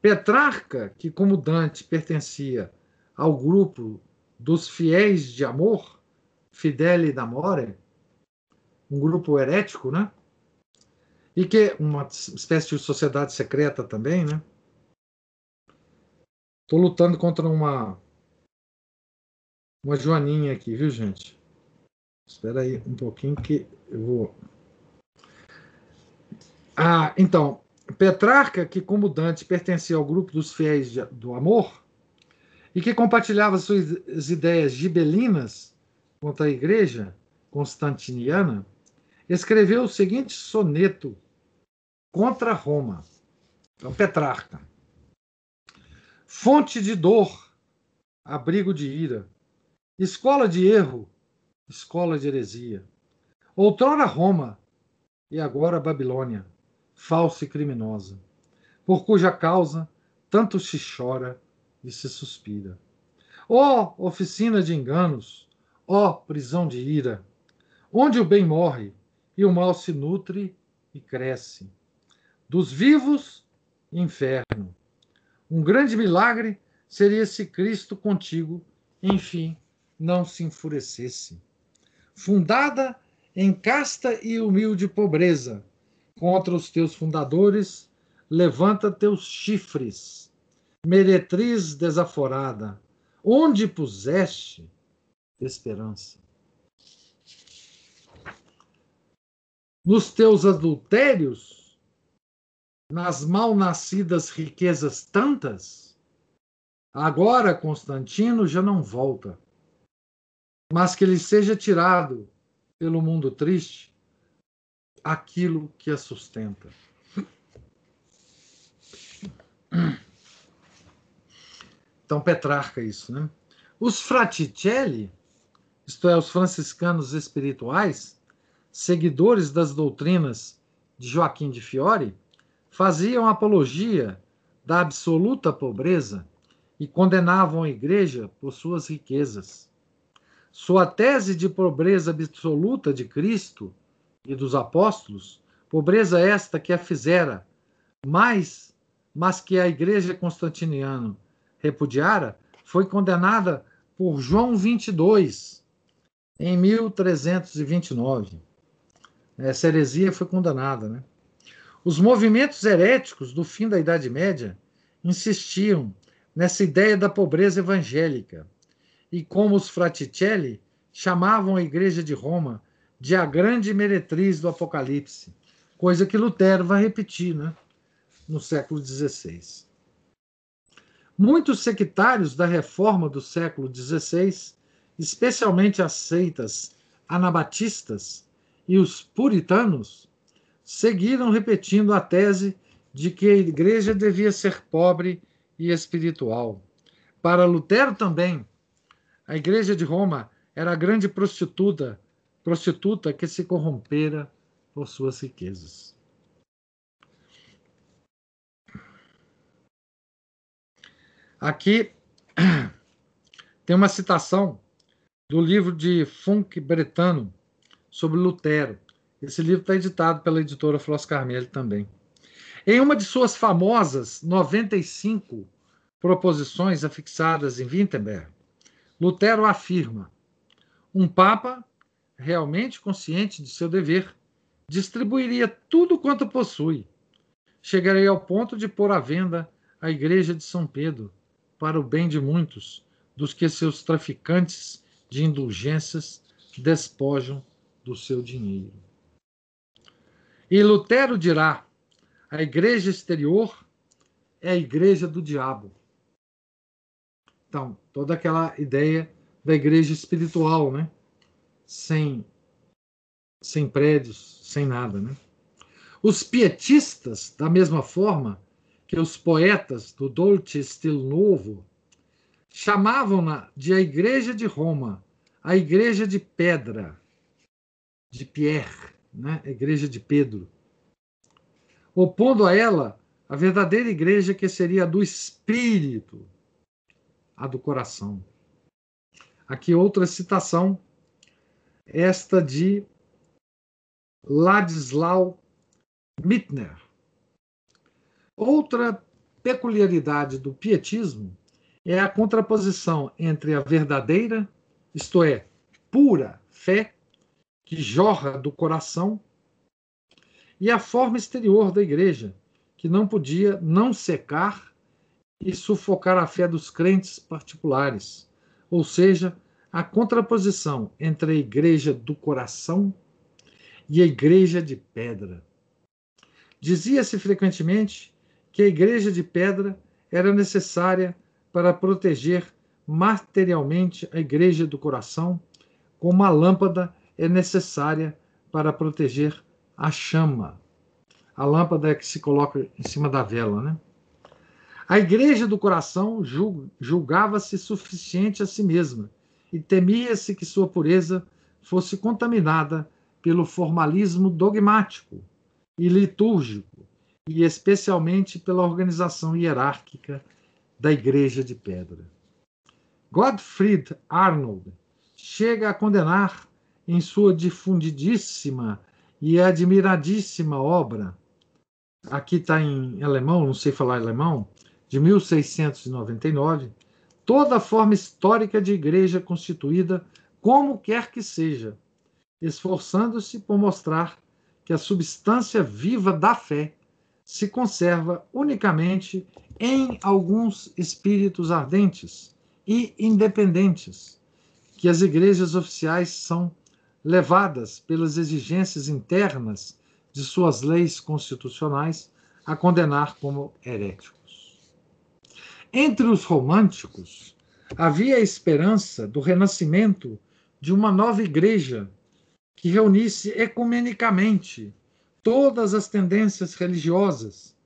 Petrarca, que como Dante pertencia ao grupo dos fiéis de amor, Fideli d'Amore, um grupo herético, né? E que uma espécie de sociedade secreta também, né? Tô lutando contra uma uma joaninha aqui, viu, gente? Espera aí um pouquinho que eu vou. Ah, então, Petrarca, que como Dante pertencia ao grupo dos fiéis do amor e que compartilhava suas ideias gibelinas contra a igreja constantiniana, escreveu o seguinte soneto contra Roma. Então, Petrarca. Fonte de dor, abrigo de ira, escola de erro, escola de heresia. Outrora Roma e agora Babilônia, falsa e criminosa, por cuja causa tanto se chora e se suspira. Ó oh, oficina de enganos, ó oh, prisão de ira, onde o bem morre e o mal se nutre e cresce. Dos vivos, inferno. Um grande milagre seria se Cristo contigo, enfim, não se enfurecesse. Fundada em casta e humilde pobreza, contra os teus fundadores, levanta teus chifres, meretriz desaforada, onde puseste esperança. Nos teus adultérios, nas mal-nascidas riquezas tantas, agora Constantino já não volta, mas que lhe seja tirado pelo mundo triste aquilo que a sustenta. Então, Petrarca, isso, né? Os fraticelli, isto é, os franciscanos espirituais, seguidores das doutrinas de Joaquim de Fiore, faziam apologia da absoluta pobreza e condenavam a igreja por suas riquezas. Sua tese de pobreza absoluta de Cristo e dos apóstolos, pobreza esta que a fizera mais, mas que a igreja constantiniana repudiara, foi condenada por João 22 em 1329. Essa heresia foi condenada, né? Os movimentos heréticos do fim da Idade Média insistiam nessa ideia da pobreza evangélica e como os Fraticelli chamavam a Igreja de Roma de a grande meretriz do Apocalipse, coisa que Lutero vai repetir né, no século XVI. Muitos sectários da reforma do século XVI, especialmente as seitas anabatistas e os puritanos, seguiram repetindo a tese de que a igreja devia ser pobre e espiritual. Para Lutero também, a igreja de Roma era a grande prostituta prostituta que se corrompera por suas riquezas. Aqui (clears throat) tem uma citação do livro de Funk Bretano sobre Lutero. Esse livro está editado pela editora Flos Carmelho também. Em uma de suas famosas 95 proposições afixadas em Wittenberg, Lutero afirma: um papa realmente consciente de seu dever, distribuiria tudo quanto possui. Chegaria ao ponto de pôr à venda a igreja de São Pedro, para o bem de muitos, dos que seus traficantes de indulgências despojam do seu dinheiro. E Lutero dirá: a igreja exterior é a igreja do diabo. Então, toda aquela ideia da igreja espiritual, né? Sem, sem prédios, sem nada. Né? Os pietistas, da mesma forma que os poetas do Dolce Estilo Novo, chamavam-na de a Igreja de Roma, a Igreja de Pedra, de Pierre, né? a Igreja de Pedro, opondo a ela a verdadeira igreja que seria a do espírito, a do coração. Aqui outra citação esta de Ladislau Mittner. Outra peculiaridade do pietismo é a contraposição entre a verdadeira, isto é, pura fé, que jorra do coração, e a forma exterior da igreja, que não podia não secar e sufocar a fé dos crentes particulares, ou seja, a contraposição entre a igreja do coração e a igreja de pedra. Dizia-se frequentemente que a igreja de pedra era necessária para proteger materialmente a igreja do coração, como a lâmpada é necessária para proteger a chama. A lâmpada é que se coloca em cima da vela, né? A igreja do coração julgava-se suficiente a si mesma e temia-se que sua pureza fosse contaminada pelo formalismo dogmático e litúrgico, e especialmente pela organização hierárquica da Igreja de Pedra. Gottfried Arnold chega a condenar em sua difundidíssima e admiradíssima obra, aqui está em alemão, não sei falar alemão, de 1699, toda forma histórica de igreja constituída, como quer que seja, esforçando-se por mostrar que a substância viva da fé se conserva unicamente em alguns espíritos ardentes e independentes, que as igrejas oficiais são levadas pelas exigências internas de suas leis constitucionais a condenar como heréticos. Entre os românticos, havia a esperança do renascimento de uma nova igreja que reunisse ecumenicamente todas as tendências religiosas,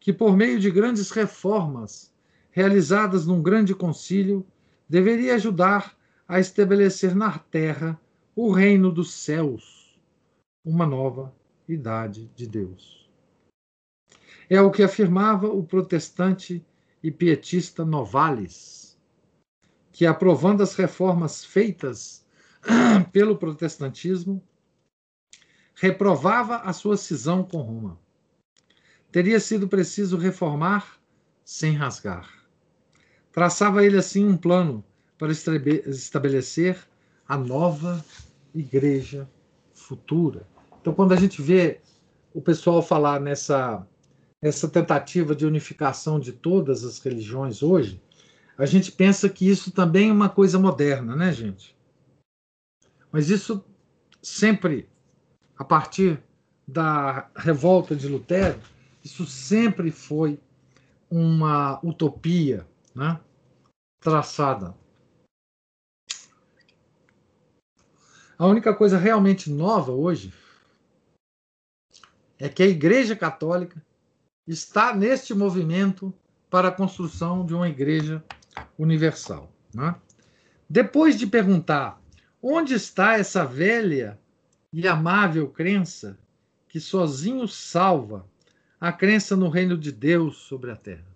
que, por meio de grandes reformas realizadas num grande concílio, deveria ajudar a estabelecer na terra o reino dos céus, uma nova idade de Deus. É o que afirmava o protestante e pietista Novalis, que, aprovando as reformas feitas (clears throat) pelo protestantismo, reprovava a sua cisão com Roma. Teria sido preciso reformar sem rasgar. Traçava ele assim um plano para estabelecer a nova igreja futura. Então, quando a gente vê o pessoal falar nessa essa tentativa de unificação de todas as religiões hoje, a gente pensa que isso também é uma coisa moderna, né, gente? Mas isso sempre, a partir da revolta de Lutero, isso sempre foi uma utopia né, traçada. A única coisa realmente nova hoje é que a Igreja Católica está neste movimento para a construção de uma igreja universal. Né? Depois de perguntar onde está essa velha e amável crença que sozinho salva a crença no reino de Deus sobre a terra.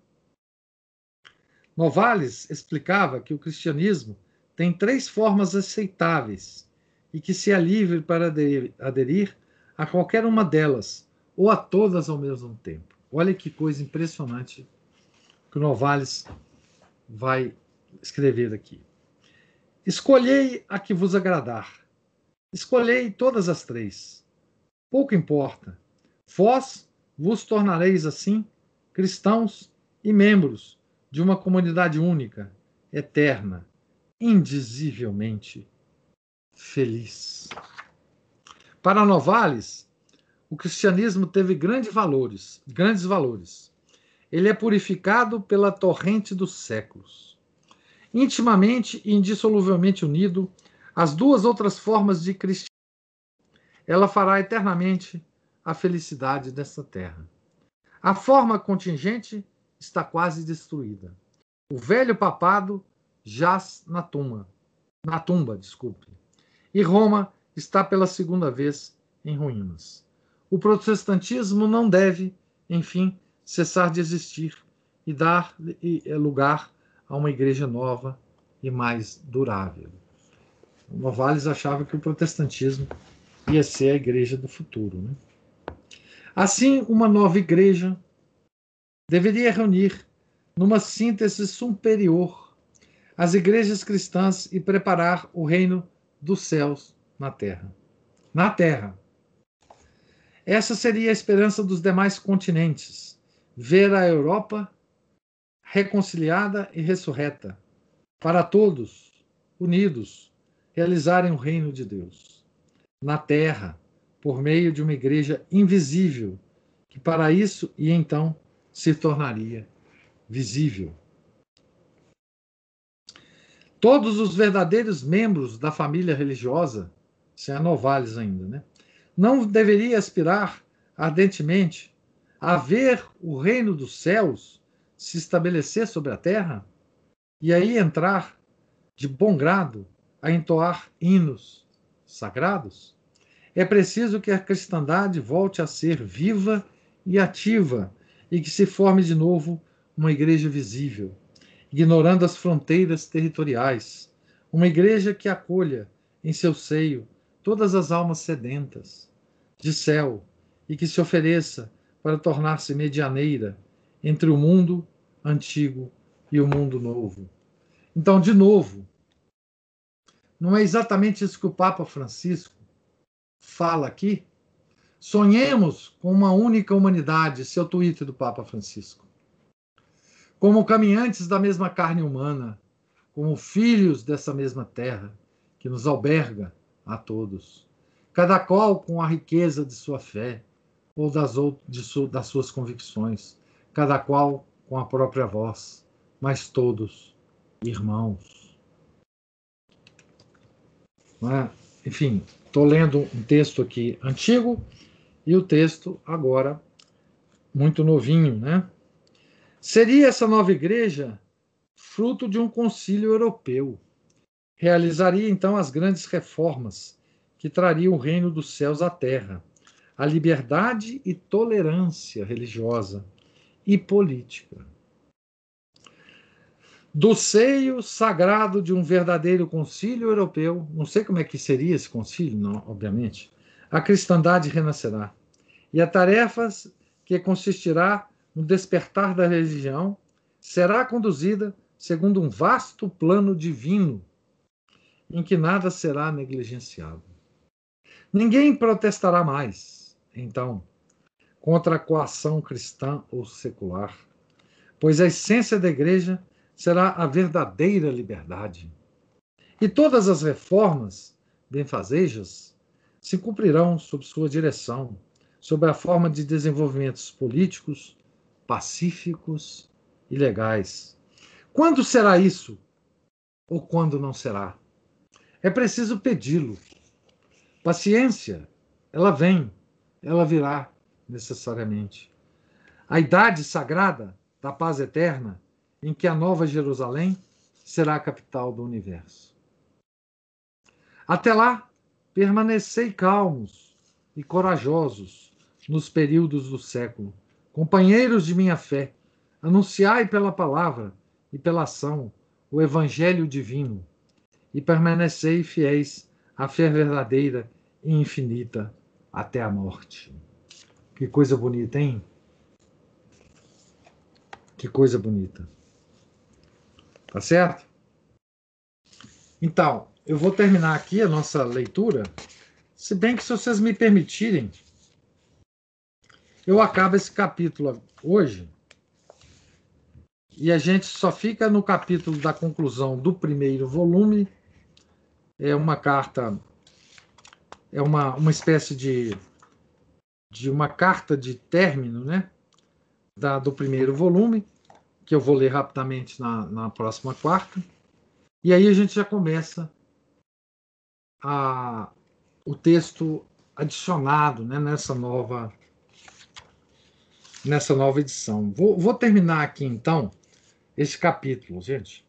Novales explicava que o cristianismo tem três formas aceitáveis e que se é livre para aderir a qualquer uma delas ou a todas ao mesmo tempo. Olha que coisa impressionante que o Novales vai escrever aqui. Escolhei a que vos agradar. Escolhei todas as três. Pouco importa. Vós vos tornareis assim cristãos e membros de uma comunidade única, eterna, indizivelmente feliz. Para Novales, o cristianismo teve grandes valores, grandes valores. Ele é purificado pela torrente dos séculos. Intimamente e indissoluvelmente unido às duas outras formas de cristianismo, ela fará eternamente a felicidade desta terra. A forma contingente está quase destruída. O velho papado jaz na tumba, na tumba, desculpe. E Roma está pela segunda vez em ruínas o protestantismo não deve, enfim, cessar de existir e dar é, lugar a uma igreja nova e mais durável. O Novalis achava que o protestantismo ia ser a igreja do futuro. Né? Assim, uma nova igreja deveria reunir, numa síntese superior, as igrejas cristãs e preparar o reino dos céus na terra. Na terra, essa seria a esperança dos demais continentes: ver a Europa reconciliada e ressurreta, para todos, unidos, realizarem o reino de Deus na terra, por meio de uma igreja invisível, que para isso e então se tornaria visível. Todos os verdadeiros membros da família religiosa, sem a Novales ainda, né? Não deveria aspirar ardentemente a ver o reino dos céus se estabelecer sobre a terra e aí entrar de bom grado a entoar hinos sagrados? É preciso que a cristandade volte a ser viva e ativa e que se forme de novo uma igreja visível, ignorando as fronteiras territoriais, uma igreja que acolha em seu seio todas as almas sedentas de céu e que se ofereça para tornar-se medianeira entre o mundo antigo e o mundo novo. Então, de novo, não é exatamente isso que o Papa Francisco fala aqui? Sonhemos com uma única humanidade, seu tweet do Papa Francisco. Como caminhantes da mesma carne humana, como filhos dessa mesma terra que nos alberga a todos, cada qual com a riqueza de sua fé ou das, de su, das suas convicções, cada qual com a própria voz, mas todos irmãos. É? Enfim, estou lendo um texto aqui antigo e o texto agora muito novinho, né? Seria essa nova igreja fruto de um concílio europeu. Realizaria então as grandes reformas que trariam o reino dos céus à terra, a liberdade e tolerância religiosa e política. Do seio sagrado de um verdadeiro concílio europeu, não sei como é que seria esse concílio, não, obviamente, a cristandade renascerá. E a tarefa que consistirá no despertar da religião será conduzida segundo um vasto plano divino, em que nada será negligenciado. Ninguém protestará mais, então, contra a coação cristã ou secular, pois a essência da igreja será a verdadeira liberdade. E todas as reformas benfazejas se cumprirão sob sua direção, sob a forma de desenvolvimentos políticos, pacíficos e legais. Quando será isso? Ou quando não será? É preciso pedi-lo. Paciência, ela vem, ela virá necessariamente. A idade sagrada da paz eterna, em que a Nova Jerusalém será a capital do universo. Até lá, permanecei calmos e corajosos nos períodos do século, companheiros de minha fé, anunciai pela palavra e pela ação o evangelho divino e permanecei fiéis à fé verdadeira e infinita até a morte. Que coisa bonita, hein? Que coisa bonita. Tá certo? Então, eu vou terminar aqui a nossa leitura, se bem que se vocês me permitirem, eu acabo esse capítulo hoje e a gente só fica no capítulo da conclusão do primeiro volume. É uma carta, é uma, uma espécie de, de uma carta de término, né? Da, do primeiro volume, que eu vou ler rapidamente na, na próxima quarta. E aí a gente já começa a, o texto adicionado né, nessa nova nessa nova edição. Vou, vou terminar aqui então esse capítulo, gente.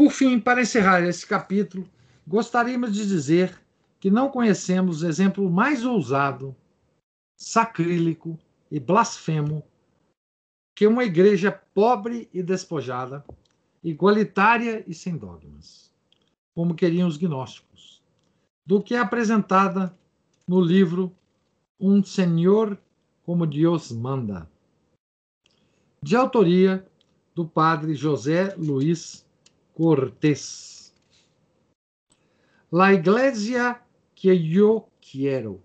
Por fim, para encerrar esse capítulo, gostaríamos de dizer que não conhecemos exemplo mais ousado, sacrílico e blasfemo que uma igreja pobre e despojada, igualitária e sem dogmas, como queriam os gnósticos, do que é apresentada no livro Um Senhor como Deus manda, de autoria do padre José Luiz Cortés. La Iglesia que yo quiero.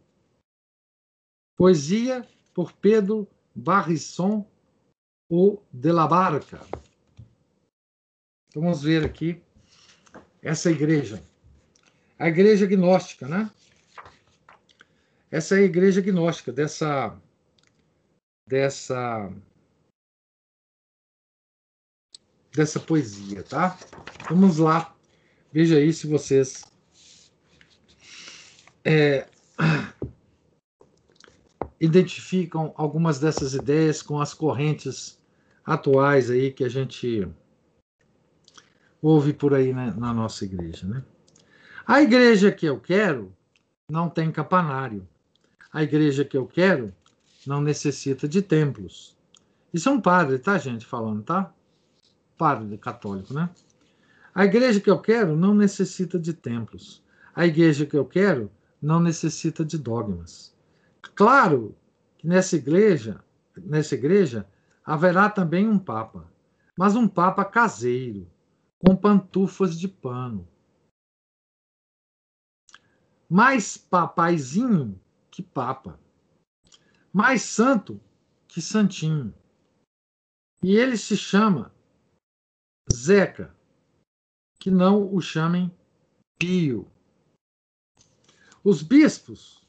Poesia por Pedro Barrisson o de la Barca. Vamos ver aqui essa igreja. A igreja gnóstica, né? Essa é a igreja gnóstica dessa dessa dessa poesia, tá? Vamos lá. Veja aí se vocês é, identificam algumas dessas ideias com as correntes atuais aí que a gente ouve por aí né, na nossa igreja, né? A igreja que eu quero não tem campanário. A igreja que eu quero não necessita de templos. Isso é um padre, tá, gente, falando, tá? Padre católico, né? A igreja que eu quero não necessita de templos. A igreja que eu quero não necessita de dogmas. Claro que nessa igreja, nessa igreja haverá também um papa, mas um papa caseiro, com pantufas de pano. Mais papaizinho que papa. Mais santo que santinho. E ele se chama Zeca, que não o chamem Pio. Os bispos,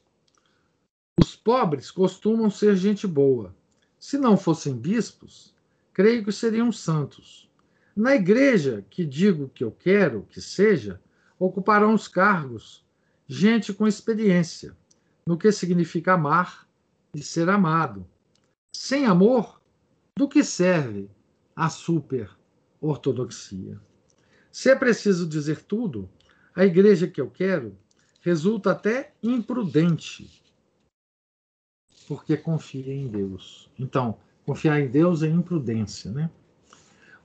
os pobres, costumam ser gente boa. Se não fossem bispos, creio que seriam santos. Na igreja que digo que eu quero que seja, ocuparão os cargos gente com experiência no que significa amar e ser amado. Sem amor, do que serve a super ortodoxia? Se é preciso dizer tudo, a igreja que eu quero resulta até imprudente, porque confia em Deus. Então, confiar em Deus é imprudência, né?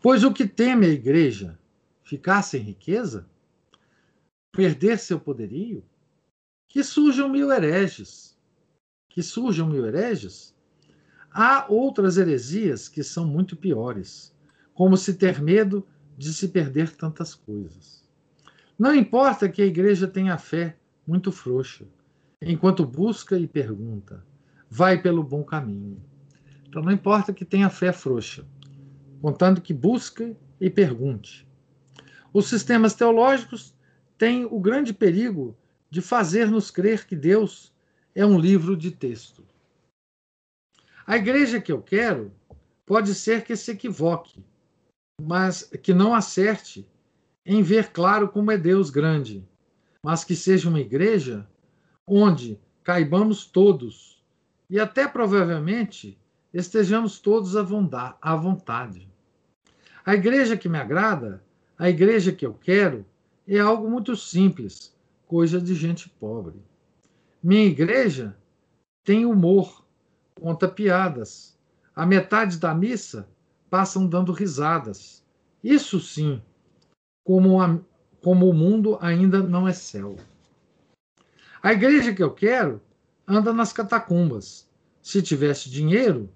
Pois o que teme a igreja? Ficar sem riqueza? Perder seu poderio? Que surjam mil hereges. Que surjam mil hereges? Há outras heresias que são muito piores, como se ter medo de se perder tantas coisas. Não importa que a igreja tenha fé muito frouxa, enquanto busca e pergunta, vai pelo bom caminho. Então não importa que tenha fé frouxa, contando que busque e pergunte. Os sistemas teológicos têm o grande perigo de fazer-nos crer que Deus é um livro de texto. A igreja que eu quero pode ser que se equivoque, mas que não acerte em ver claro como é Deus grande, mas que seja uma igreja onde caibamos todos e até provavelmente estejamos todos à vontade. A igreja que me agrada, a igreja que eu quero, é algo muito simples, coisa de gente pobre. Minha igreja tem humor, conta piadas. A metade da missa passam dando risadas. Isso sim, como, a, como o mundo ainda não é céu. A igreja que eu quero anda nas catacumbas. Se tivesse dinheiro,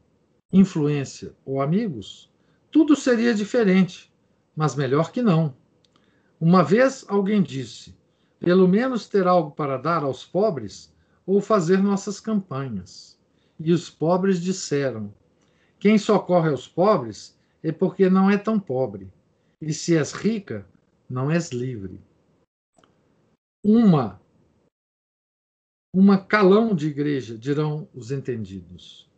influência ou amigos, tudo seria diferente, mas melhor que não. Uma vez alguém disse: pelo menos ter algo para dar aos pobres ou fazer nossas campanhas. E os pobres disseram: Quem socorre aos pobres é porque não é tão pobre, e se és rica, não és livre. Uma uma calão de igreja, dirão os entendidos.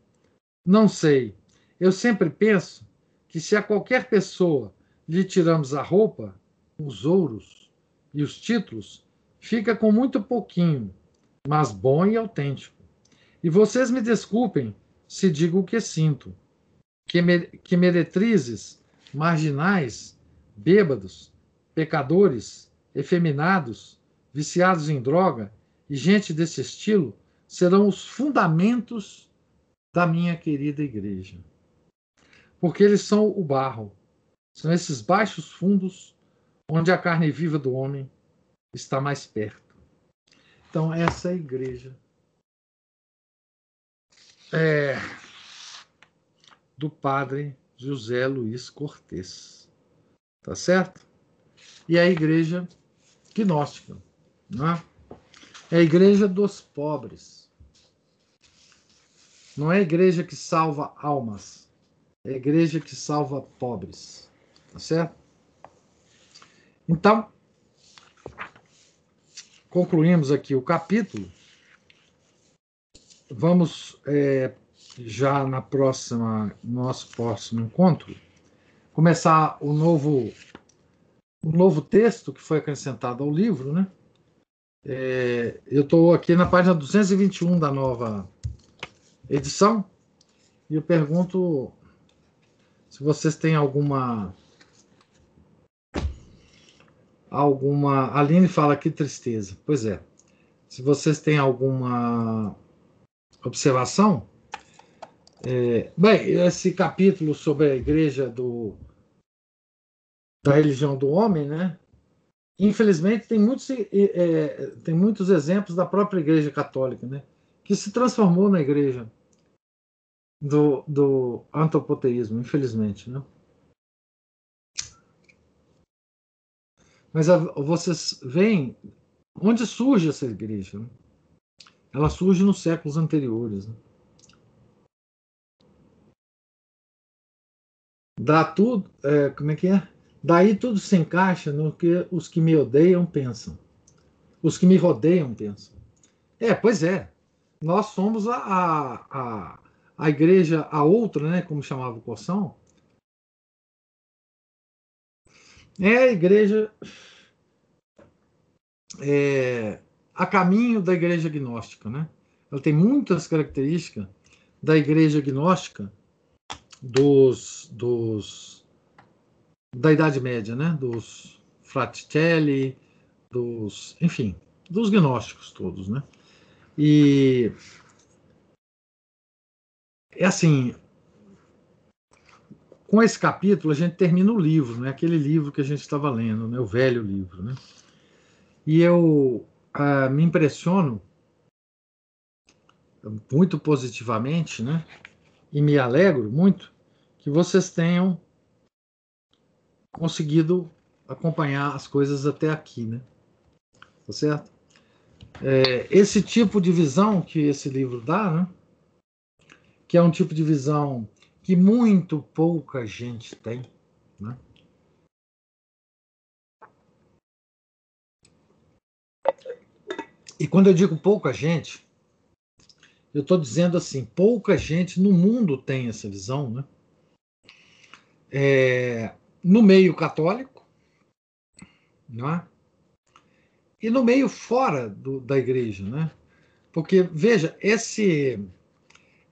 Não sei. Eu sempre penso que se a qualquer pessoa lhe tiramos a roupa, os ouros e os títulos, fica com muito pouquinho, mas bom e autêntico. E vocês me desculpem se digo o que sinto, que, me, que meretrizes, marginais, bêbados, pecadores, efeminados, viciados em droga e gente desse estilo serão os fundamentos da minha querida igreja. Porque eles são o barro, são esses baixos fundos onde a carne viva do homem está mais perto. Então, essa é a igreja é, do padre José Luiz Cortes. Tá certo? e a igreja gnóstica. Não é? é a igreja dos pobres. Não é a igreja que salva almas, é a igreja que salva pobres. Tá certo? Então, concluímos aqui o capítulo. Vamos é, já na próxima, nosso próximo encontro, começar o novo, o novo texto que foi acrescentado ao livro, né? É, eu estou aqui na página 221 da nova edição e eu pergunto se vocês têm alguma alguma. Aline fala que tristeza. Pois é. Se vocês têm alguma observação, é, bem, esse capítulo sobre a igreja do, da religião do homem, né? Infelizmente tem muitos, é, tem muitos exemplos da própria igreja católica, né? Que se transformou na igreja do, do antropoteísmo, infelizmente, né? Mas a, vocês veem onde surge essa igreja. Né? Ela surge nos séculos anteriores. Né? Dá tudo, é, como é que é? Daí tudo se encaixa no que os que me odeiam pensam. Os que me rodeiam pensam. É, pois é. Nós somos a, a, a, igreja, a outra, né, como chamava o Coção, é a igreja é, a caminho da igreja gnóstica. Né? Ela tem muitas características da igreja gnóstica dos, dos da Idade Média, né? dos Fraticelli, dos, enfim, dos gnósticos todos, né? E é assim, com esse capítulo a gente termina o livro, né? Aquele livro que a gente estava lendo, né? O velho livro, né? E eu uh, me impressiono muito positivamente, né? E me alegro muito que vocês tenham conseguido acompanhar as coisas até aqui, né? Tá certo? É, esse tipo de visão que esse livro dá, né? Que é um tipo de visão que muito pouca gente tem, né? E quando eu digo pouca gente, eu estou dizendo assim, pouca gente no mundo tem essa visão, né? É, no meio católico, né? e no meio fora do, da igreja, né? Porque veja esse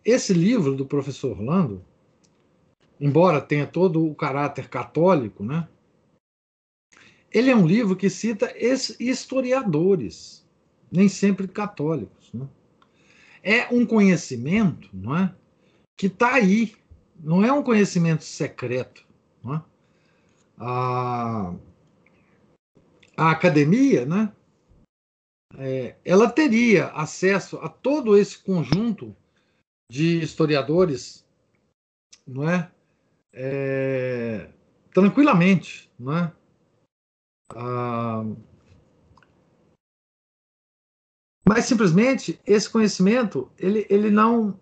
esse livro do professor Orlando, embora tenha todo o caráter católico, né? Ele é um livro que cita historiadores nem sempre católicos. É um conhecimento não é, que está aí, não é um conhecimento secreto. Não é? a, a academia, né, é, ela teria acesso a todo esse conjunto de historiadores, não é, é tranquilamente, não é? Ah, Mas simplesmente esse conhecimento ele, ele não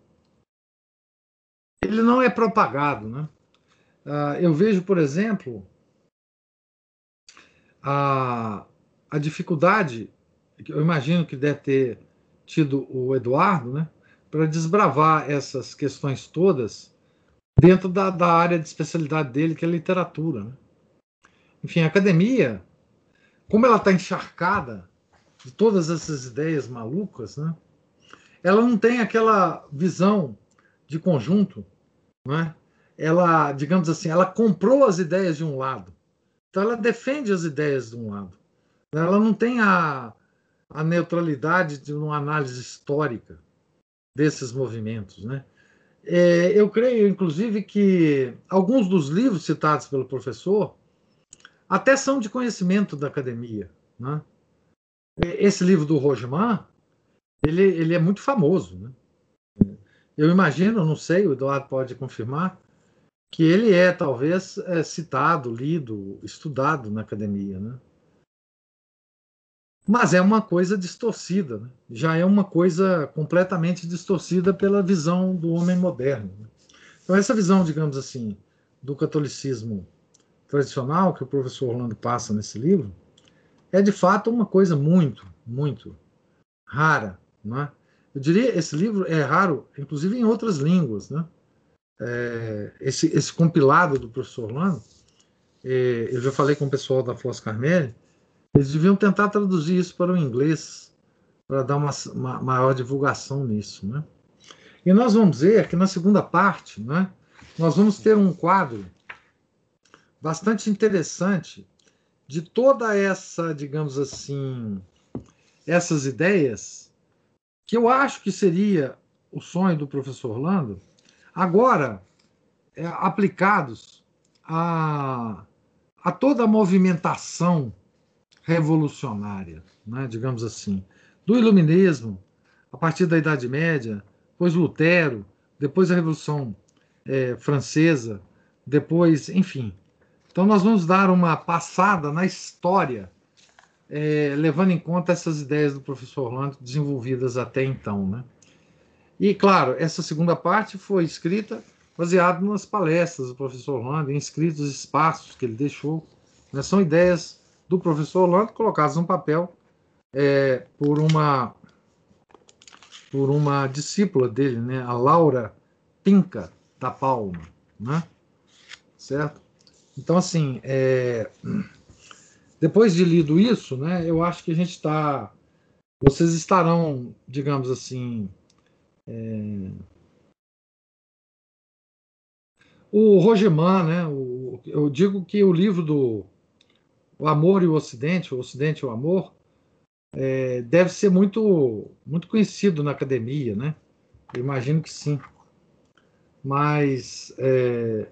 ele não é propagado, né? Uh, eu vejo, por exemplo, a, a dificuldade eu imagino que deve ter tido o Eduardo, né, para desbravar essas questões todas dentro da, da área de especialidade dele, que é literatura. Né? Enfim, a academia, como ela está encharcada de todas essas ideias malucas, né? ela não tem aquela visão de conjunto, né? ela, digamos assim, ela comprou as ideias de um lado, então ela defende as ideias de um lado, ela não tem a, a neutralidade de uma análise histórica desses movimentos, né? É, eu creio, inclusive, que alguns dos livros citados pelo professor até são de conhecimento da academia, né? Esse livro do Rojman, ele, ele é muito famoso. Né? Eu imagino, não sei, o Eduardo pode confirmar, que ele é talvez é, citado, lido, estudado na academia. Né? Mas é uma coisa distorcida, né? já é uma coisa completamente distorcida pela visão do homem moderno. Né? Então, essa visão, digamos assim, do catolicismo tradicional que o professor Orlando passa nesse livro é de fato uma coisa muito, muito rara. Né? Eu diria esse livro é raro, inclusive em outras línguas. Né? É, esse, esse compilado do professor Orlando, é, eu já falei com o pessoal da Flos Carmelli, eles deviam tentar traduzir isso para o inglês, para dar uma, uma maior divulgação nisso. Né? E nós vamos ver que na segunda parte, né, nós vamos ter um quadro bastante interessante de toda essa, digamos assim, essas ideias que eu acho que seria o sonho do professor Orlando, agora é, aplicados a, a toda a movimentação revolucionária, né, digamos assim, do iluminismo, a partir da Idade Média, depois Lutero, depois a Revolução é, Francesa, depois, enfim. Então, nós vamos dar uma passada na história, é, levando em conta essas ideias do professor Orlando desenvolvidas até então. Né? E, claro, essa segunda parte foi escrita baseado nas palestras do professor Orlando, em escritos espaços que ele deixou. Né? São ideias do professor Orlando colocadas no papel é, por uma por uma discípula dele, né, a Laura Pinca da Palma, né? Certo? Então, assim, é... depois de lido isso, né, eu acho que a gente está. Vocês estarão, digamos assim. É... O Rogeman, né, o... eu digo que o livro do O Amor e o Ocidente, o Ocidente e o Amor, é, deve ser muito, muito conhecido na academia, né? Eu imagino que sim. Mas é,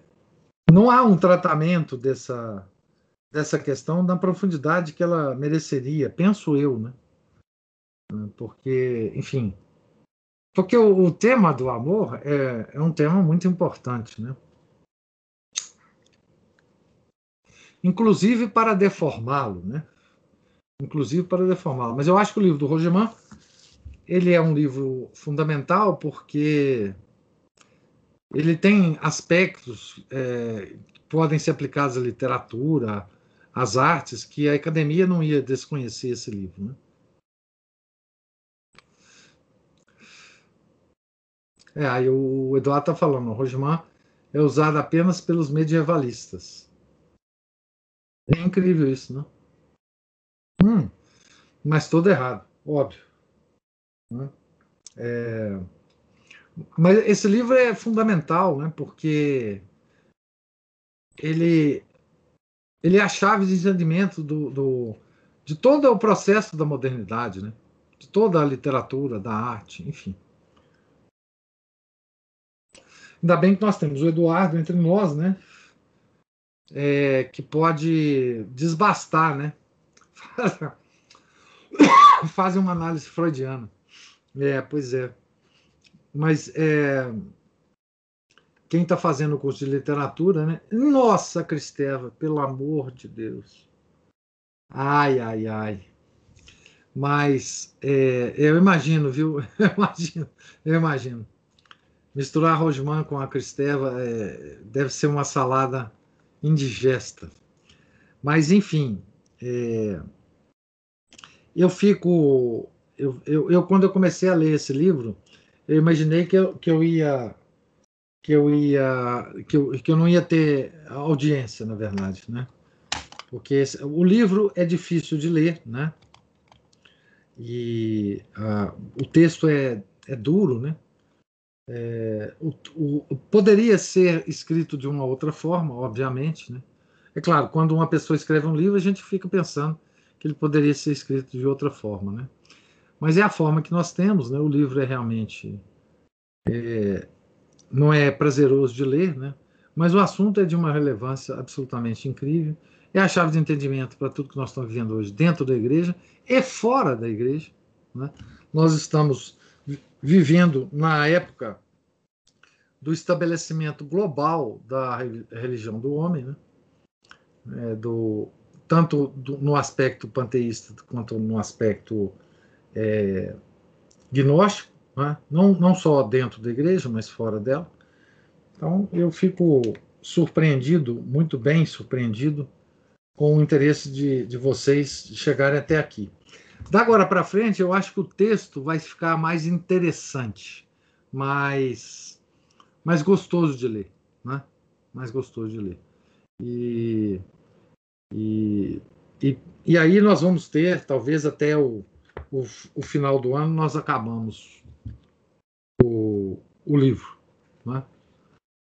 não há um tratamento dessa, dessa questão na profundidade que ela mereceria, penso eu, né? Porque, enfim, porque o, o tema do amor é, é um tema muito importante, né? Inclusive para deformá-lo, né? inclusive para deformá-lo. Mas eu acho que o livro do Rogerman ele é um livro fundamental porque ele tem aspectos é, que podem ser aplicados à literatura, às artes, que a academia não ia desconhecer esse livro. Né? É, aí o Eduardo está falando, o Rogemar é usado apenas pelos medievalistas. É incrível isso, né? Hum, mas todo errado, óbvio. Né? É, mas esse livro é fundamental, né? Porque ele ele é a chave de entendimento do, do, de todo o processo da modernidade, né? De toda a literatura, da arte, enfim. Ainda bem que nós temos o Eduardo entre nós, né? É, que pode desbastar, né? (laughs) fazem uma análise freudiana. É, pois é. Mas é, quem está fazendo o curso de literatura, né? Nossa, Cristeva, pelo amor de Deus. Ai, ai, ai. Mas é, eu imagino, viu? (laughs) Eu imagino, eu imagino. Misturar Rosman com a Cristeva é, deve ser uma salada indigesta. Mas, enfim, é, eu fico. Eu, eu, eu, quando eu comecei a ler esse livro, eu imaginei que eu, que eu ia. Que eu ia. Que eu, que eu não ia ter audiência, na verdade, né? Porque esse, o livro é difícil de ler, né? E o texto é, é duro, né? É, o, o, poderia ser escrito de uma outra forma, obviamente, né? É claro, quando uma pessoa escreve um livro, a gente fica pensando que ele poderia ser escrito de outra forma, né? Mas é a forma que nós temos, né? O livro é realmente é, não é prazeroso de ler, né? Mas o assunto é de uma relevância absolutamente incrível. É a chave de entendimento para tudo que nós estamos vivendo hoje dentro da igreja e fora da igreja. Né? Nós estamos vivendo na época do estabelecimento global da religião do homem, né? é, do, tanto do, no aspecto panteísta quanto no aspecto é, gnóstico, né? não, não só dentro da igreja, mas fora dela. Então, eu fico surpreendido, muito bem surpreendido, com o interesse de, de vocês chegarem até aqui. Da agora para frente, eu acho que o texto vai ficar mais interessante, mais, mais gostoso de ler, né? Mais gostoso de ler. E, e, e, e aí nós vamos ter, talvez até o, o, o final do ano, nós acabamos o, o livro né?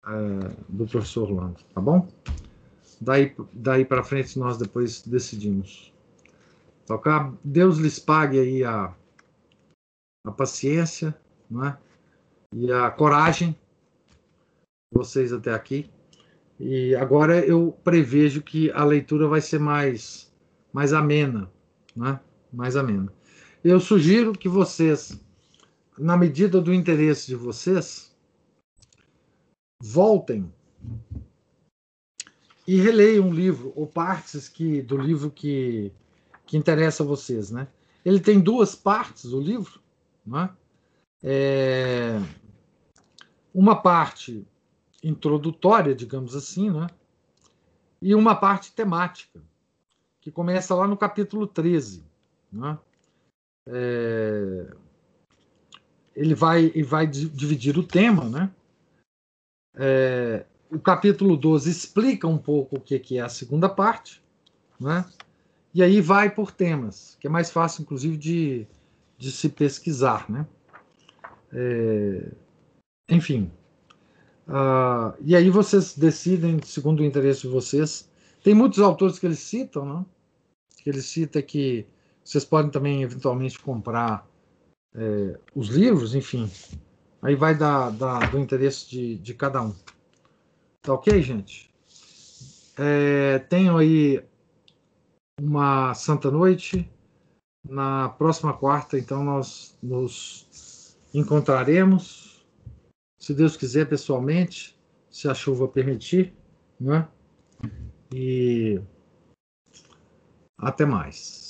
É, do professor Orlando, tá bom? Daí, daí para frente nós depois decidimos. Tocar, Deus lhes pague aí a, a paciência né? e a coragem, vocês até aqui. E agora eu prevejo que a leitura vai ser mais, mais amena, né? mais amena. Eu sugiro que vocês, na medida do interesse de vocês, voltem e releiam um livro ou partes que do livro que, que interessa a vocês, né? Ele tem duas partes, o livro, né? É, uma parte introdutória, digamos assim, né? e uma parte temática, que começa lá no capítulo 13. Né? É, ele vai, e vai dividir o tema, né? É, o capítulo 12 explica um pouco o que, que é a segunda parte, né? e aí vai por temas, que é mais fácil, inclusive, de, de se pesquisar. Né? É, enfim. Uh, e aí vocês decidem, segundo o interesse de vocês. Tem muitos autores que eles citam, né? que ele cita que vocês podem também, eventualmente, comprar é, os livros, enfim. Aí vai da, da, do interesse de, de cada um. Tá ok, gente? É, tenho aí uma santa noite. Na próxima quarta, então, nós nos encontraremos, se Deus quiser, pessoalmente, se a chuva permitir, né? E até mais.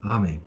Amém.